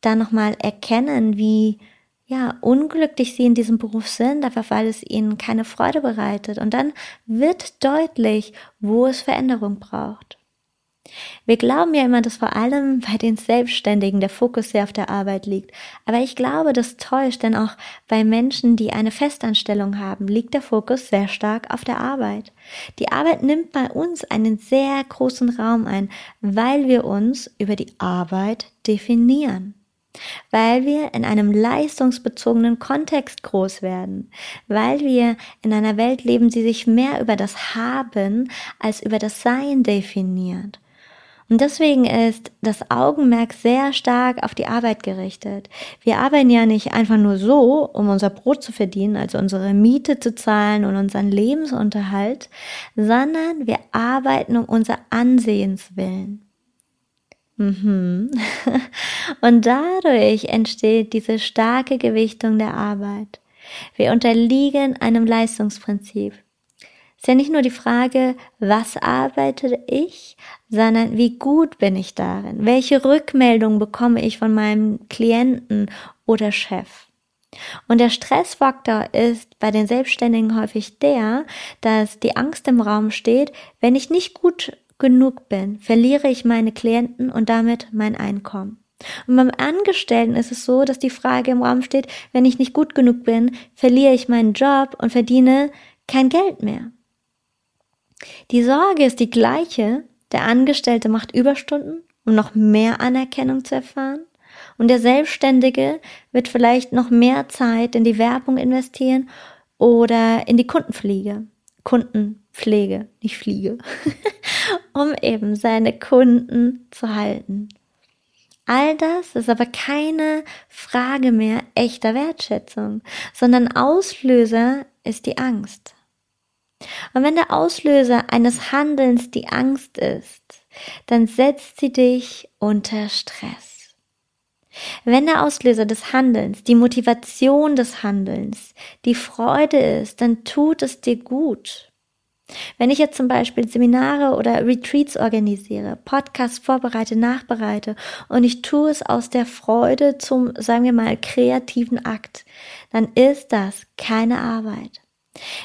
da nochmal erkennen, wie ja, unglücklich sie in diesem Beruf sind, einfach weil es ihnen keine Freude bereitet. Und dann wird deutlich, wo es Veränderung braucht. Wir glauben ja immer, dass vor allem bei den Selbstständigen der Fokus sehr auf der Arbeit liegt. Aber ich glaube, das täuscht, denn auch bei Menschen, die eine Festanstellung haben, liegt der Fokus sehr stark auf der Arbeit. Die Arbeit nimmt bei uns einen sehr großen Raum ein, weil wir uns über die Arbeit definieren. weil wir in einem leistungsbezogenen Kontext groß werden, weil wir in einer Welt leben, die sich mehr über das Haben als über das Sein definiert. Und deswegen ist das Augenmerk sehr stark auf die Arbeit gerichtet. Wir arbeiten ja nicht einfach nur so, um unser Brot zu verdienen, also unsere Miete zu zahlen und unseren Lebensunterhalt, sondern wir arbeiten um unser Ansehens willen. Mhm. Und dadurch entsteht diese starke Gewichtung der Arbeit. Wir unterliegen einem Leistungsprinzip ist ja nicht nur die Frage, was arbeite ich, sondern wie gut bin ich darin? Welche Rückmeldung bekomme ich von meinem Klienten oder Chef? Und der Stressfaktor ist bei den Selbstständigen häufig der, dass die Angst im Raum steht, wenn ich nicht gut genug bin, verliere ich meine Klienten und damit mein Einkommen. Und beim Angestellten ist es so, dass die Frage im Raum steht, wenn ich nicht gut genug bin, verliere ich meinen Job und verdiene kein Geld mehr. Die Sorge ist die gleiche. Der Angestellte macht Überstunden, um noch mehr Anerkennung zu erfahren. Und der Selbstständige wird vielleicht noch mehr Zeit in die Werbung investieren oder in die Kundenpflege. Kundenpflege, nicht Fliege. um eben seine Kunden zu halten. All das ist aber keine Frage mehr echter Wertschätzung, sondern Auslöser ist die Angst. Und wenn der Auslöser eines Handelns die Angst ist, dann setzt sie dich unter Stress. Wenn der Auslöser des Handelns, die Motivation des Handelns, die Freude ist, dann tut es dir gut. Wenn ich jetzt zum Beispiel Seminare oder Retreats organisiere, Podcasts vorbereite, nachbereite und ich tue es aus der Freude zum, sagen wir mal, kreativen Akt, dann ist das keine Arbeit.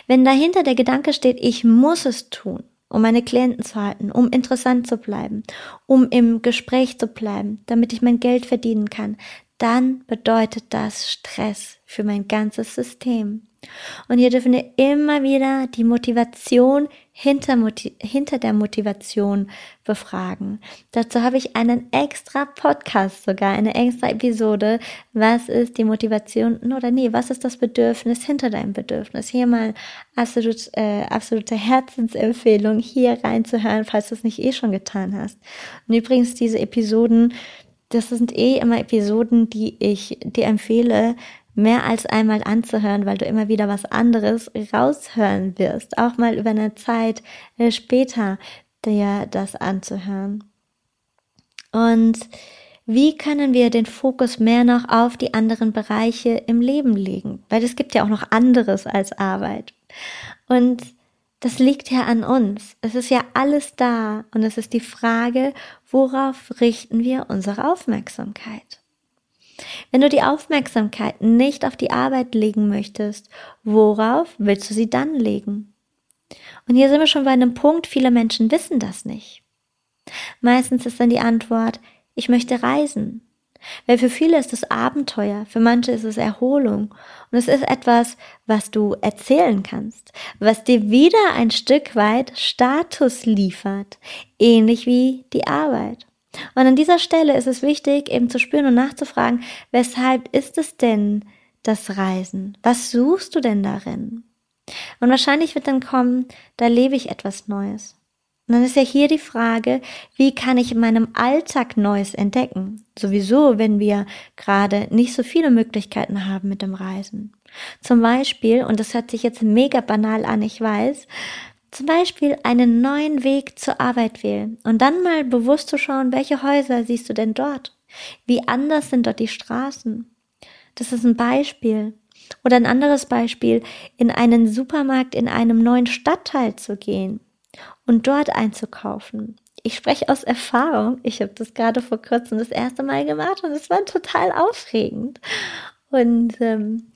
Wenn dahinter der Gedanke steht, ich muss es tun, um meine Klienten zu halten, um interessant zu bleiben, um im Gespräch zu bleiben, damit ich mein Geld verdienen kann, dann bedeutet das Stress für mein ganzes System. Und hier dürfen wir immer wieder die Motivation hinter, hinter der Motivation befragen. Dazu habe ich einen extra Podcast, sogar eine extra Episode. Was ist die Motivation oder nee, was ist das Bedürfnis hinter deinem Bedürfnis? Hier mal absolut, äh, absolute Herzensempfehlung, hier reinzuhören, falls du es nicht eh schon getan hast. Und übrigens diese Episoden, das sind eh immer Episoden, die ich dir empfehle, mehr als einmal anzuhören, weil du immer wieder was anderes raushören wirst, auch mal über eine Zeit äh, später dir das anzuhören. Und wie können wir den Fokus mehr noch auf die anderen Bereiche im Leben legen? Weil es gibt ja auch noch anderes als Arbeit. Und das liegt ja an uns. Es ist ja alles da und es ist die Frage, worauf richten wir unsere Aufmerksamkeit? Wenn du die Aufmerksamkeit nicht auf die Arbeit legen möchtest, worauf willst du sie dann legen? Und hier sind wir schon bei einem Punkt, viele Menschen wissen das nicht. Meistens ist dann die Antwort, ich möchte reisen. Weil für viele ist es Abenteuer, für manche ist es Erholung. Und es ist etwas, was du erzählen kannst, was dir wieder ein Stück weit Status liefert, ähnlich wie die Arbeit. Und an dieser Stelle ist es wichtig, eben zu spüren und nachzufragen, weshalb ist es denn das Reisen? Was suchst du denn darin? Und wahrscheinlich wird dann kommen, da lebe ich etwas Neues. Und dann ist ja hier die Frage, wie kann ich in meinem Alltag Neues entdecken? Sowieso, wenn wir gerade nicht so viele Möglichkeiten haben mit dem Reisen. Zum Beispiel, und das hört sich jetzt mega banal an, ich weiß, zum Beispiel einen neuen Weg zur Arbeit wählen und dann mal bewusst zu schauen, welche Häuser siehst du denn dort? Wie anders sind dort die Straßen? Das ist ein Beispiel. Oder ein anderes Beispiel, in einen Supermarkt in einem neuen Stadtteil zu gehen und dort einzukaufen. Ich spreche aus Erfahrung. Ich habe das gerade vor kurzem das erste Mal gemacht und es war total aufregend. Und ähm,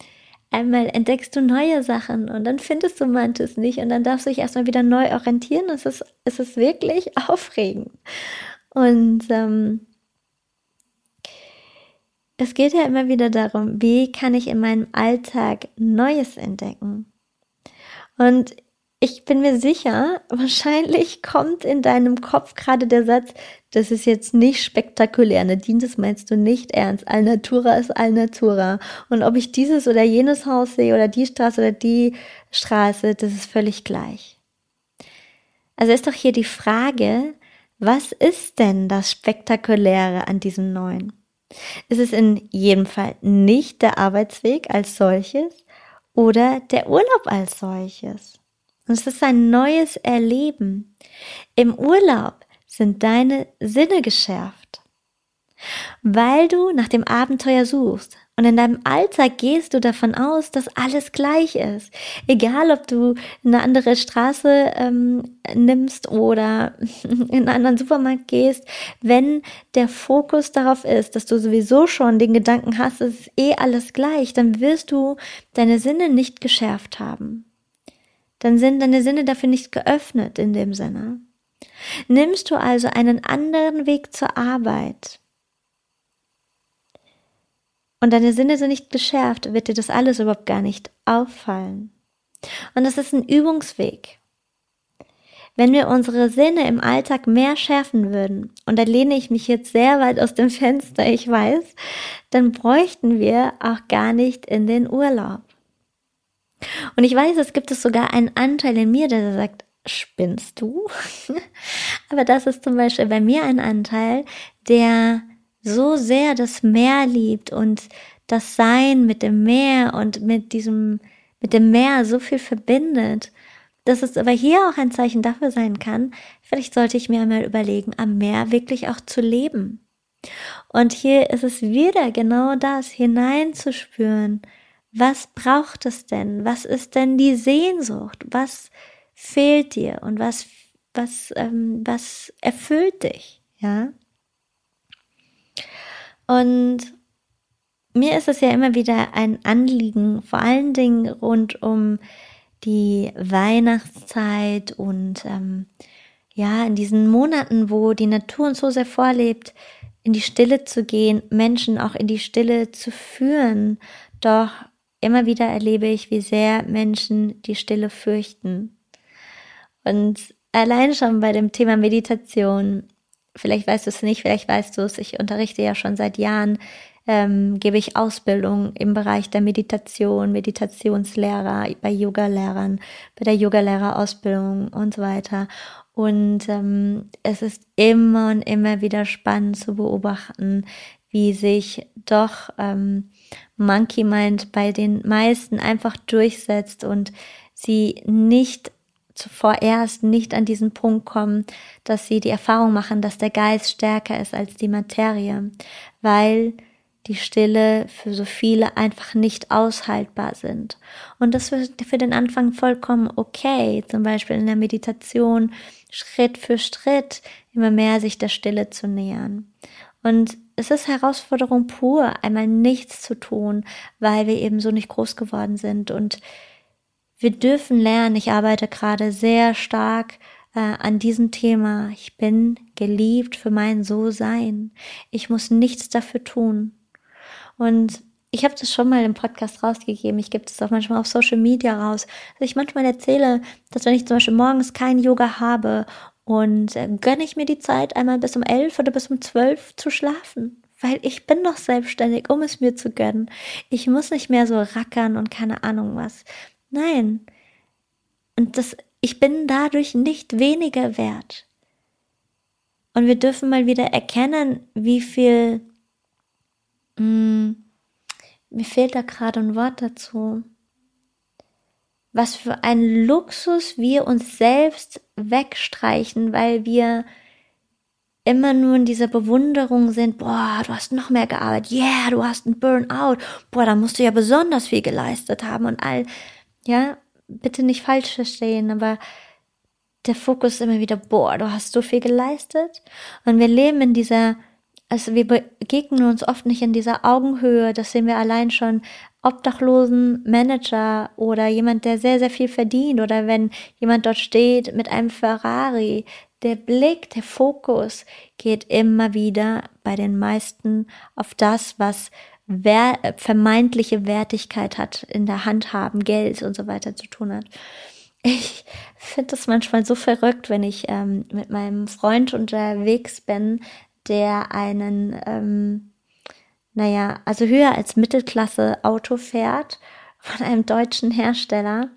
einmal entdeckst du neue Sachen und dann findest du manches nicht und dann darfst du dich erstmal wieder neu orientieren. Es ist, es ist wirklich aufregend. Und ähm, es geht ja immer wieder darum, wie kann ich in meinem Alltag Neues entdecken? Und ich bin mir sicher, wahrscheinlich kommt in deinem Kopf gerade der Satz, das ist jetzt nicht spektakulär, Nadine, das meinst du nicht ernst. Alnatura ist Alnatura. Und ob ich dieses oder jenes Haus sehe oder die Straße oder die Straße, das ist völlig gleich. Also ist doch hier die Frage, was ist denn das Spektakuläre an diesem Neuen? Ist es in jedem Fall nicht der Arbeitsweg als solches oder der Urlaub als solches? Und es ist ein neues Erleben. Im Urlaub sind deine Sinne geschärft, weil du nach dem Abenteuer suchst. Und in deinem Alltag gehst du davon aus, dass alles gleich ist. Egal, ob du eine andere Straße ähm, nimmst oder in einen anderen Supermarkt gehst, wenn der Fokus darauf ist, dass du sowieso schon den Gedanken hast, es ist eh alles gleich, dann wirst du deine Sinne nicht geschärft haben dann sind deine Sinne dafür nicht geöffnet in dem Sinne. Nimmst du also einen anderen Weg zur Arbeit und deine Sinne sind nicht geschärft, wird dir das alles überhaupt gar nicht auffallen. Und das ist ein Übungsweg. Wenn wir unsere Sinne im Alltag mehr schärfen würden, und da lehne ich mich jetzt sehr weit aus dem Fenster, ich weiß, dann bräuchten wir auch gar nicht in den Urlaub. Und ich weiß, es gibt es sogar einen Anteil in mir, der sagt, spinnst du? Aber das ist zum Beispiel bei mir ein Anteil, der so sehr das Meer liebt und das Sein mit dem Meer und mit diesem, mit dem Meer so viel verbindet, dass es aber hier auch ein Zeichen dafür sein kann, vielleicht sollte ich mir einmal überlegen, am Meer wirklich auch zu leben. Und hier ist es wieder genau das, hineinzuspüren, was braucht es denn? Was ist denn die Sehnsucht? Was fehlt dir und was, was, ähm, was erfüllt dich? Ja. Und mir ist es ja immer wieder ein Anliegen, vor allen Dingen rund um die Weihnachtszeit und ähm, ja, in diesen Monaten, wo die Natur uns so sehr vorlebt, in die Stille zu gehen, Menschen auch in die Stille zu führen. Doch immer wieder erlebe ich, wie sehr Menschen die Stille fürchten. Und allein schon bei dem Thema Meditation, vielleicht weißt du es nicht, vielleicht weißt du es, ich unterrichte ja schon seit Jahren, ähm, gebe ich Ausbildung im Bereich der Meditation, Meditationslehrer, bei Yoga-Lehrern, bei der Yogalehrerausbildung und so weiter. Und ähm, es ist immer und immer wieder spannend zu beobachten, wie sich doch ähm, Monkey Mind bei den meisten einfach durchsetzt und sie nicht vorerst nicht an diesen Punkt kommen, dass sie die Erfahrung machen, dass der Geist stärker ist als die Materie, weil die Stille für so viele einfach nicht aushaltbar sind. Und das ist für den Anfang vollkommen okay, zum Beispiel in der Meditation Schritt für Schritt immer mehr sich der Stille zu nähern. Und es ist Herausforderung pur, einmal nichts zu tun, weil wir eben so nicht groß geworden sind. Und wir dürfen lernen, ich arbeite gerade sehr stark äh, an diesem Thema. Ich bin geliebt für mein So-Sein. Ich muss nichts dafür tun. Und ich habe das schon mal im Podcast rausgegeben. Ich gebe das auch manchmal auf Social Media raus. Dass ich manchmal erzähle, dass wenn ich zum Beispiel morgens kein Yoga habe und äh, gönne ich mir die Zeit, einmal bis um elf oder bis um zwölf zu schlafen. Weil ich bin noch selbstständig, um es mir zu gönnen. Ich muss nicht mehr so rackern und keine Ahnung was. Nein. Und das, ich bin dadurch nicht weniger wert. Und wir dürfen mal wieder erkennen, wie viel, mh, hm, mir fehlt da gerade ein Wort dazu, was für ein Luxus wir uns selbst wegstreichen, weil wir immer nur in dieser Bewunderung sind, boah, du hast noch mehr gearbeitet, yeah, du hast einen Burnout, boah, da musst du ja besonders viel geleistet haben und all, ja, bitte nicht falsch verstehen, aber der Fokus ist immer wieder, boah, du hast so viel geleistet und wir leben in dieser also wir begegnen uns oft nicht in dieser Augenhöhe, das sehen wir allein schon obdachlosen Manager oder jemand, der sehr, sehr viel verdient oder wenn jemand dort steht mit einem Ferrari. Der Blick, der Fokus geht immer wieder bei den meisten auf das, was wer vermeintliche Wertigkeit hat, in der Hand haben, Geld und so weiter zu tun hat. ich finde es manchmal so verrückt, wenn ich ähm, mit meinem Freund unterwegs bin, der einen, ähm, naja, also höher als Mittelklasse Auto fährt von einem deutschen Hersteller.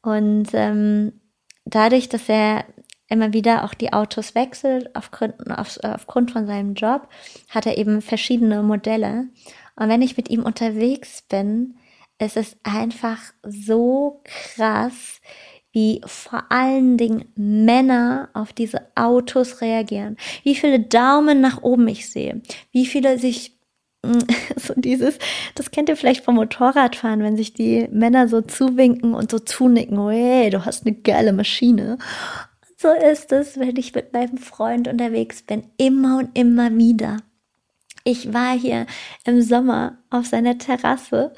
Und ähm, dadurch, dass er immer wieder auch die Autos wechselt aufgrund, auf, aufgrund von seinem Job, hat er eben verschiedene Modelle. Und wenn ich mit ihm unterwegs bin, ist es einfach so krass, wie vor allen Dingen Männer auf diese Autos reagieren. Wie viele Daumen nach oben ich sehe. Wie viele sich so dieses, das kennt ihr vielleicht vom Motorradfahren, wenn sich die Männer so zuwinken und so zunicken, oh hey, du hast eine geile Maschine. So ist es, wenn ich mit meinem Freund unterwegs bin, immer und immer wieder. Ich war hier im Sommer auf seiner Terrasse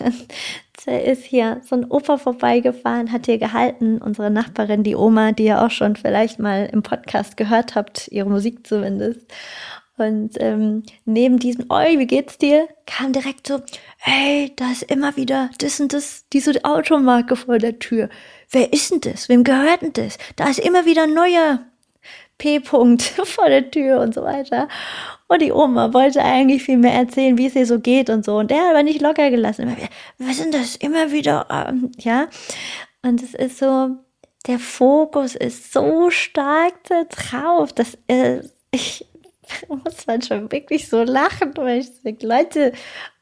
und da ist hier so ein Opa vorbeigefahren, hat hier gehalten, unsere Nachbarin, die Oma, die ihr auch schon vielleicht mal im Podcast gehört habt, ihre Musik zumindest. Und ähm, neben diesem, oi, wie geht's dir? kam direkt so, hey, da ist immer wieder das und das, diese Automarke vor der Tür. Wer ist denn das? Wem gehört denn das? Da ist immer wieder ein neuer P-Punkt vor der Tür und so weiter. Und die Oma wollte eigentlich viel mehr erzählen, wie es ihr so geht und so. Und der hat aber nicht locker gelassen. was sind das? Immer wieder, ähm, ja. Und es ist so, der Fokus ist so stark da drauf, dass äh, ich muss manchmal wirklich so lachen, weil ich denke, Leute,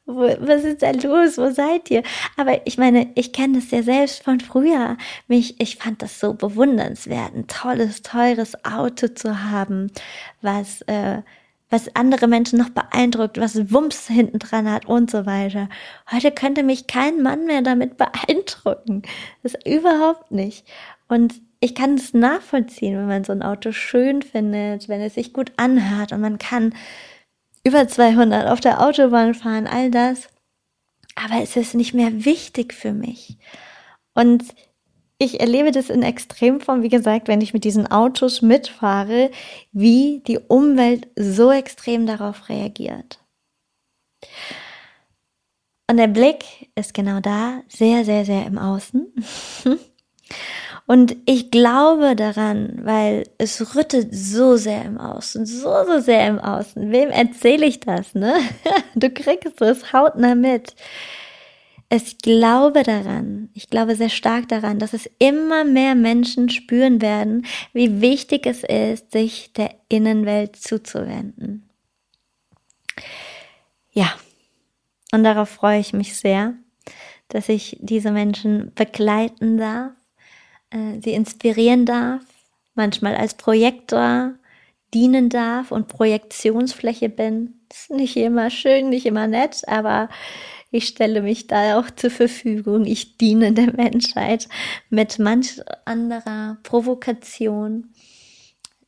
wo, was ist da los? Wo seid ihr? Aber ich meine, ich kenne das ja selbst von früher. Mich, ich fand das so bewundernswert, ein tolles, teures Auto zu haben, was, äh, was andere Menschen noch beeindruckt, was Wumms hinten dran hat und so weiter. Heute könnte mich kein Mann mehr damit beeindrucken. Das überhaupt nicht. Und ich kann es nachvollziehen, wenn man so ein Auto schön findet, wenn es sich gut anhört und man kann über 200 auf der Autobahn fahren, all das. Aber es ist nicht mehr wichtig für mich. Und ich erlebe das in Extremform, wie gesagt, wenn ich mit diesen Autos mitfahre, wie die Umwelt so extrem darauf reagiert. Und der Blick ist genau da, sehr, sehr, sehr im Außen. Und ich glaube daran, weil es rüttet so sehr im Außen, so, so sehr im Außen. Wem erzähle ich das, ne? Du kriegst es hautnah mit. Ich glaube daran, ich glaube sehr stark daran, dass es immer mehr Menschen spüren werden, wie wichtig es ist, sich der Innenwelt zuzuwenden. Ja, und darauf freue ich mich sehr, dass ich diese Menschen begleiten darf äh, sie inspirieren darf, manchmal als Projektor dienen darf und Projektionsfläche bin. Das ist nicht immer schön, nicht immer nett, aber ich stelle mich da auch zur Verfügung. Ich diene der Menschheit mit manch anderer Provokation,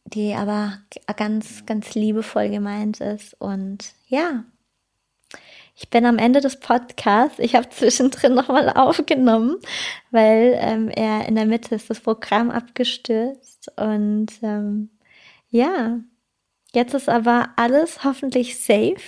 die aber ganz, ganz liebevoll gemeint ist. Und ja, ich bin am Ende des Podcasts. Ich habe zwischendrin nochmal aufgenommen, weil ähm, er in der Mitte ist das Programm abgestürzt. Und ähm, ja, jetzt ist aber alles hoffentlich safe.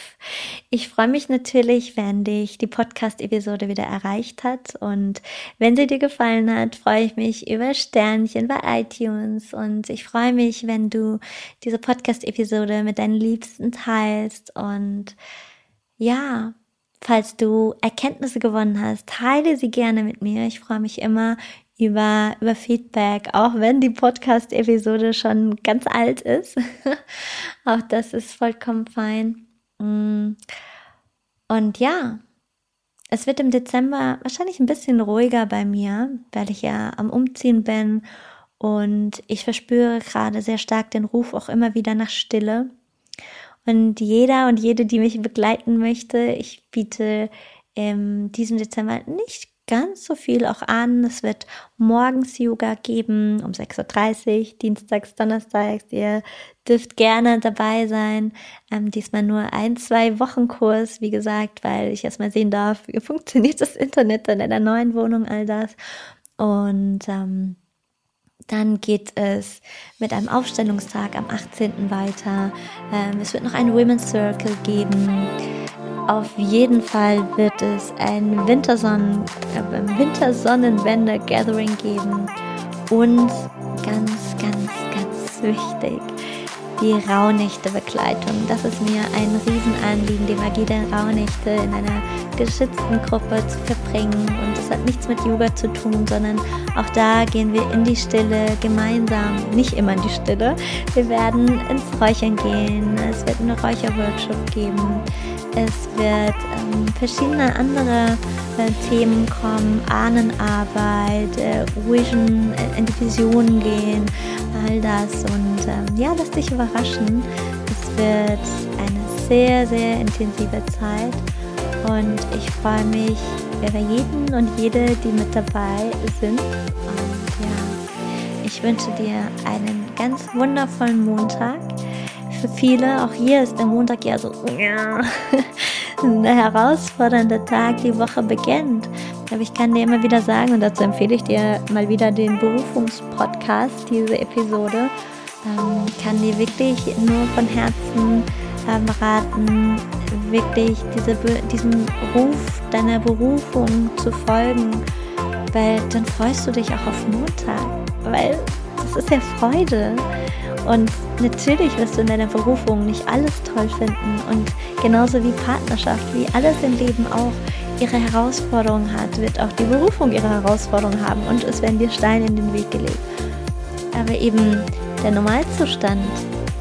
Ich freue mich natürlich, wenn dich die Podcast-Episode wieder erreicht hat. Und wenn sie dir gefallen hat, freue ich mich über Sternchen bei iTunes. Und ich freue mich, wenn du diese Podcast-Episode mit deinen Liebsten teilst und ja, falls du Erkenntnisse gewonnen hast, teile sie gerne mit mir. Ich freue mich immer über, über Feedback, auch wenn die Podcast-Episode schon ganz alt ist. auch das ist vollkommen fein. Mm. Und ja, es wird im Dezember wahrscheinlich ein bisschen ruhiger bei mir, weil ich ja am Umziehen bin und ich verspüre gerade sehr stark den Ruf auch immer wieder nach Stille. Und jeder und jede, die mich begleiten möchte, ich biete in diesem Dezember nicht ganz so viel auch an. Es wird morgens Yoga geben um 6.30 Uhr, dienstags, donnerstags. Ihr dürft gerne dabei sein. Ähm, diesmal nur ein, zwei Wochen Kurs, wie gesagt, weil ich erstmal sehen darf, wie funktioniert das Internet in einer neuen Wohnung, all das. Und ähm, dann geht es mit einem Aufstellungstag am 18. weiter. Ähm, es wird noch einen Women's Circle geben. auf jeden Fall wird es ein Wintersonnen, äh, Wintersonnenwende-Gathering geben und ganz, ganz, ganz wichtig, die Rauhnächte-Begleitung. Das ist mir ein Riesenanliegen, die Magie der Rauhnächte in einer geschützten Gruppe zu verbringen. Und das hat nichts mit Yoga zu tun, sondern auch da gehen wir in die Stille gemeinsam, nicht immer in die Stille. Wir werden ins Räuchern gehen, es wird einen Räucherworkshop geben. Es wird ähm, verschiedene andere äh, Themen kommen, Ahnenarbeit, äh, Vision, äh, in die Vision gehen, all das. Und ähm, ja, lass dich überraschen. Es wird eine sehr, sehr intensive Zeit. Und ich freue mich über jeden und jede, die mit dabei sind. Und ja, ich wünsche dir einen ganz wundervollen Montag für viele, auch hier ist der Montag ja so ein herausfordernder Tag, die Woche beginnt. Aber ich kann dir immer wieder sagen, und dazu empfehle ich dir mal wieder den Berufungspodcast, diese Episode, ähm, kann dir wirklich nur von Herzen ähm, raten, wirklich diese, diesem Ruf deiner Berufung zu folgen, weil dann freust du dich auch auf Montag, weil das ist ja Freude. Und natürlich wirst du in deiner Berufung nicht alles toll finden. Und genauso wie Partnerschaft, wie alles im Leben auch ihre Herausforderungen hat, wird auch die Berufung ihre Herausforderungen haben. Und es werden dir Steine in den Weg gelegt. Aber eben der Normalzustand,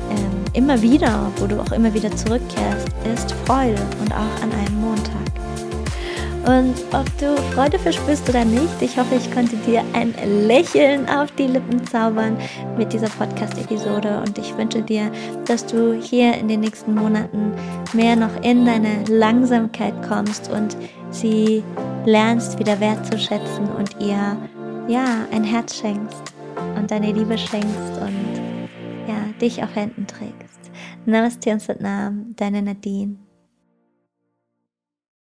ähm, immer wieder, wo du auch immer wieder zurückkehrst, ist Freude und auch an einem Montag. Und ob du Freude verspürst oder nicht, ich hoffe, ich konnte dir ein Lächeln auf die Lippen zaubern mit dieser Podcast-Episode. Und ich wünsche dir, dass du hier in den nächsten Monaten mehr noch in deine Langsamkeit kommst und sie lernst wieder wertzuschätzen und ihr ja ein Herz schenkst und deine Liebe schenkst und ja dich auf Händen trägst. Namaste und Satnam, deine Nadine.